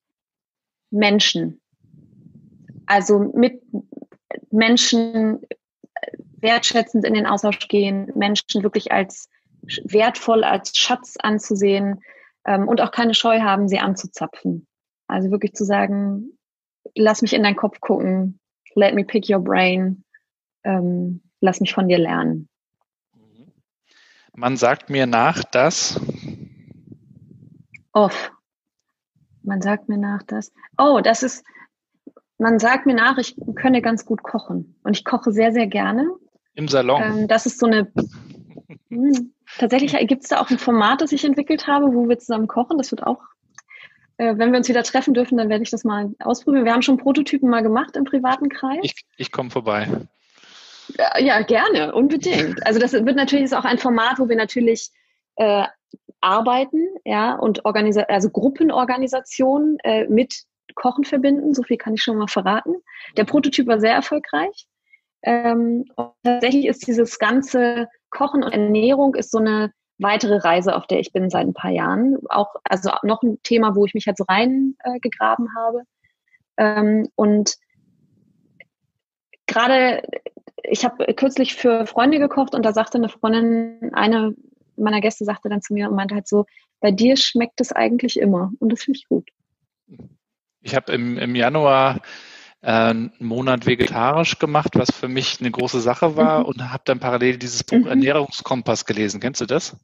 Menschen. Also mit Menschen wertschätzend in den Austausch gehen, Menschen wirklich als wertvoll, als Schatz anzusehen ähm, und auch keine Scheu haben, sie anzuzapfen. Also wirklich zu sagen, lass mich in deinen Kopf gucken, let me pick your brain, ähm, lass mich von dir lernen. Man sagt mir nach, dass. Off. Man sagt mir nach, dass. Oh, das ist. Man sagt mir nach, ich könne ganz gut kochen. Und ich koche sehr, sehr gerne. Im Salon. Ähm, das ist so eine. mh, hm, tatsächlich gibt es da auch ein Format, das ich entwickelt habe, wo wir zusammen kochen. Das wird auch äh, wenn wir uns wieder treffen dürfen, dann werde ich das mal ausprobieren. Wir haben schon Prototypen mal gemacht im privaten Kreis. Ich, ich komme vorbei. Ja, gerne, unbedingt. Also das wird natürlich ist auch ein Format, wo wir natürlich äh, arbeiten, ja, und Organisa also Gruppenorganisationen äh, mit Kochen verbinden. So viel kann ich schon mal verraten. Der Prototyp war sehr erfolgreich. Ähm, und tatsächlich ist dieses ganze Kochen und Ernährung ist so eine weitere Reise, auf der ich bin seit ein paar Jahren. Auch also noch ein Thema, wo ich mich halt so reingegraben äh, habe. Ähm, und gerade ich habe kürzlich für Freunde gekocht und da sagte eine Freundin, eine meiner Gäste sagte dann zu mir und meinte halt so, bei dir schmeckt es eigentlich immer und das finde ich gut. Ich habe im, im Januar äh, einen Monat vegetarisch gemacht, was für mich eine große Sache war mhm. und habe dann parallel dieses Buch mhm. Ernährungskompass gelesen. Kennst du das?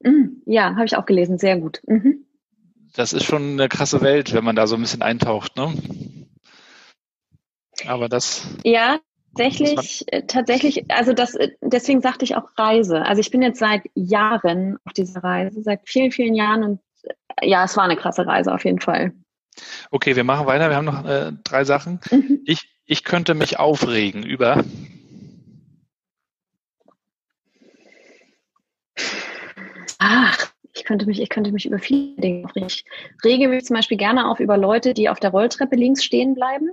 Mhm. Ja, habe ich auch gelesen, sehr gut. Mhm. Das ist schon eine krasse Welt, wenn man da so ein bisschen eintaucht, ne? Aber das. Ja, tatsächlich, das tatsächlich, also das, deswegen sagte ich auch Reise. Also ich bin jetzt seit Jahren auf dieser Reise, seit vielen, vielen Jahren und ja, es war eine krasse Reise auf jeden Fall. Okay, wir machen weiter. Wir haben noch äh, drei Sachen. Mhm. Ich, ich könnte mich aufregen über. Ach, ich könnte mich, ich könnte mich über viele Dinge aufregen. Ich rege mich zum Beispiel gerne auf über Leute, die auf der Rolltreppe links stehen bleiben.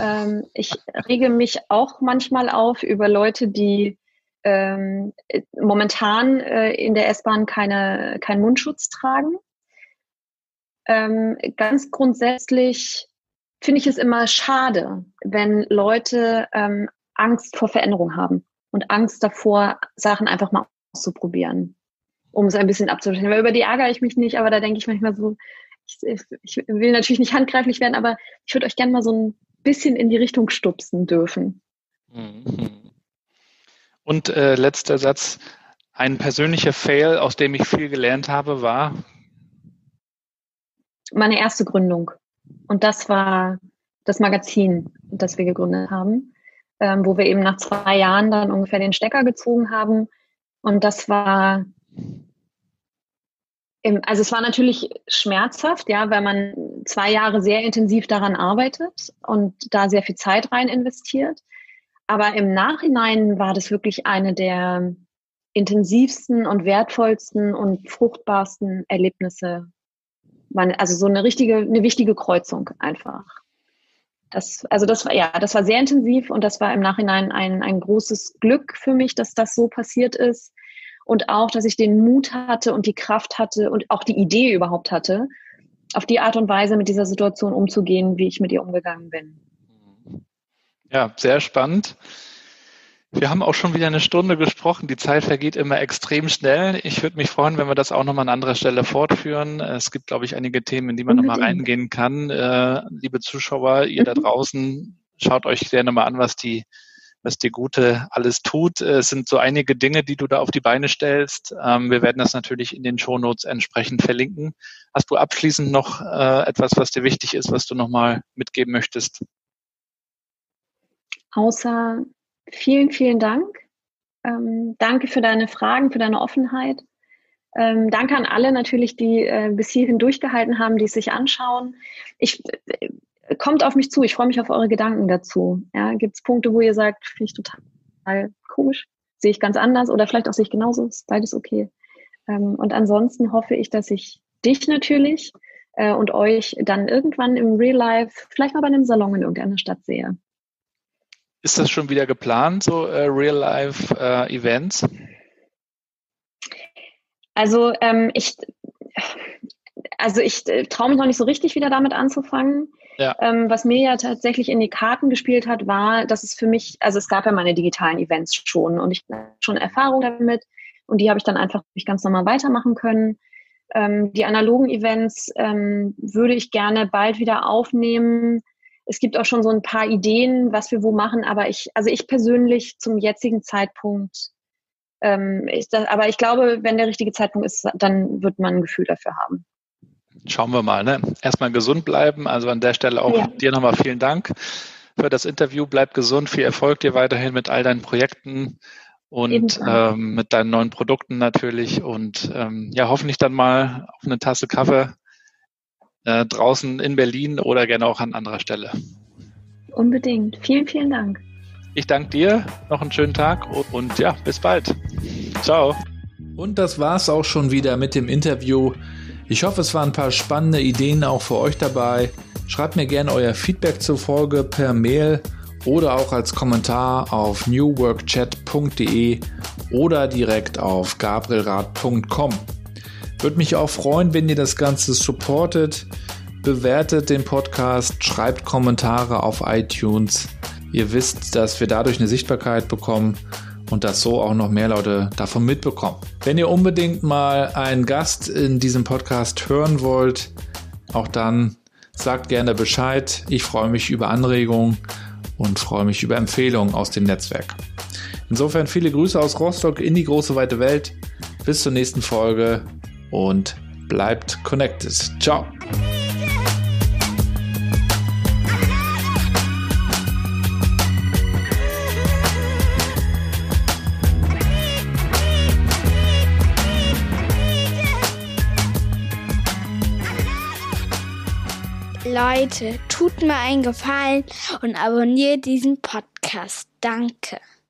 Ähm, ich rege mich auch manchmal auf über Leute, die ähm, momentan äh, in der S-Bahn keine, keinen Mundschutz tragen. Ähm, ganz grundsätzlich finde ich es immer schade, wenn Leute ähm, Angst vor Veränderung haben und Angst davor, Sachen einfach mal auszuprobieren um es ein bisschen abzuschließen. Weil über die ärgere ich mich nicht, aber da denke ich manchmal so, ich, ich will natürlich nicht handgreiflich werden, aber ich würde euch gerne mal so ein bisschen in die Richtung stupsen dürfen. Mhm. Und äh, letzter Satz. Ein persönlicher Fail, aus dem ich viel gelernt habe, war? Meine erste Gründung. Und das war das Magazin, das wir gegründet haben, ähm, wo wir eben nach zwei Jahren dann ungefähr den Stecker gezogen haben. Und das war also es war natürlich schmerzhaft, ja, weil man zwei Jahre sehr intensiv daran arbeitet und da sehr viel Zeit rein investiert. Aber im Nachhinein war das wirklich eine der intensivsten und wertvollsten und fruchtbarsten Erlebnisse. also so eine richtige, eine wichtige Kreuzung einfach. Das, also das war, ja, das war sehr intensiv und das war im Nachhinein ein, ein großes Glück für mich, dass das so passiert ist und auch, dass ich den Mut hatte und die Kraft hatte und auch die Idee überhaupt hatte, auf die Art und Weise mit dieser Situation umzugehen, wie ich mit ihr umgegangen bin. Ja, sehr spannend. Wir haben auch schon wieder eine Stunde gesprochen. Die Zeit vergeht immer extrem schnell. Ich würde mich freuen, wenn wir das auch nochmal an anderer Stelle fortführen. Es gibt, glaube ich, einige Themen, in die man nochmal reingehen kann. Äh, liebe Zuschauer, ihr da mhm. draußen, schaut euch gerne mal an, was die was dir Gute alles tut. Es sind so einige Dinge, die du da auf die Beine stellst. Ähm, wir werden das natürlich in den Shownotes entsprechend verlinken. Hast du abschließend noch äh, etwas, was dir wichtig ist, was du nochmal mitgeben möchtest? Außer vielen, vielen Dank. Ähm, danke für deine Fragen, für deine Offenheit. Ähm, danke an alle natürlich, die äh, bis hierhin durchgehalten haben, die es sich anschauen. Ich kommt auf mich zu. Ich freue mich auf eure Gedanken dazu. Ja, Gibt es Punkte, wo ihr sagt, finde ich total komisch, sehe ich ganz anders oder vielleicht auch sehe ich genauso, ist beides okay. Ähm, und ansonsten hoffe ich, dass ich dich natürlich äh, und euch dann irgendwann im Real Life, vielleicht mal bei einem Salon in irgendeiner Stadt sehe. Ist das schon wieder geplant, so äh, Real Life äh, Events? Also ähm, ich, also ich äh, traue mich noch nicht so richtig wieder damit anzufangen. Ähm, was mir ja tatsächlich in die Karten gespielt hat, war, dass es für mich, also es gab ja meine digitalen Events schon und ich hatte schon Erfahrung damit und die habe ich dann einfach ganz normal weitermachen können. Ähm, die analogen Events ähm, würde ich gerne bald wieder aufnehmen. Es gibt auch schon so ein paar Ideen, was wir wo machen, aber ich, also ich persönlich zum jetzigen Zeitpunkt, ähm, ist das, aber ich glaube, wenn der richtige Zeitpunkt ist, dann wird man ein Gefühl dafür haben. Schauen wir mal. Ne? Erstmal gesund bleiben. Also an der Stelle auch ja. dir nochmal vielen Dank für das Interview. Bleib gesund. Viel Erfolg dir weiterhin mit all deinen Projekten und ähm, mit deinen neuen Produkten natürlich. Und ähm, ja, hoffentlich dann mal auf eine Tasse Kaffee äh, draußen in Berlin oder gerne auch an anderer Stelle. Unbedingt. Vielen, vielen Dank. Ich danke dir. Noch einen schönen Tag und ja, bis bald. Ciao. Und das war's auch schon wieder mit dem Interview. Ich hoffe, es waren ein paar spannende Ideen auch für euch dabei. Schreibt mir gerne euer Feedback zur Folge per Mail oder auch als Kommentar auf newworkchat.de oder direkt auf gabrielrad.com. Würde mich auch freuen, wenn ihr das Ganze supportet. Bewertet den Podcast, schreibt Kommentare auf iTunes. Ihr wisst, dass wir dadurch eine Sichtbarkeit bekommen und dass so auch noch mehr Leute davon mitbekommen. Wenn ihr unbedingt mal einen Gast in diesem Podcast hören wollt, auch dann sagt gerne Bescheid. Ich freue mich über Anregungen und freue mich über Empfehlungen aus dem Netzwerk. Insofern viele Grüße aus Rostock in die große weite Welt. Bis zur nächsten Folge und bleibt connected. Ciao. Leute, tut mir einen Gefallen und abonniert diesen Podcast. Danke.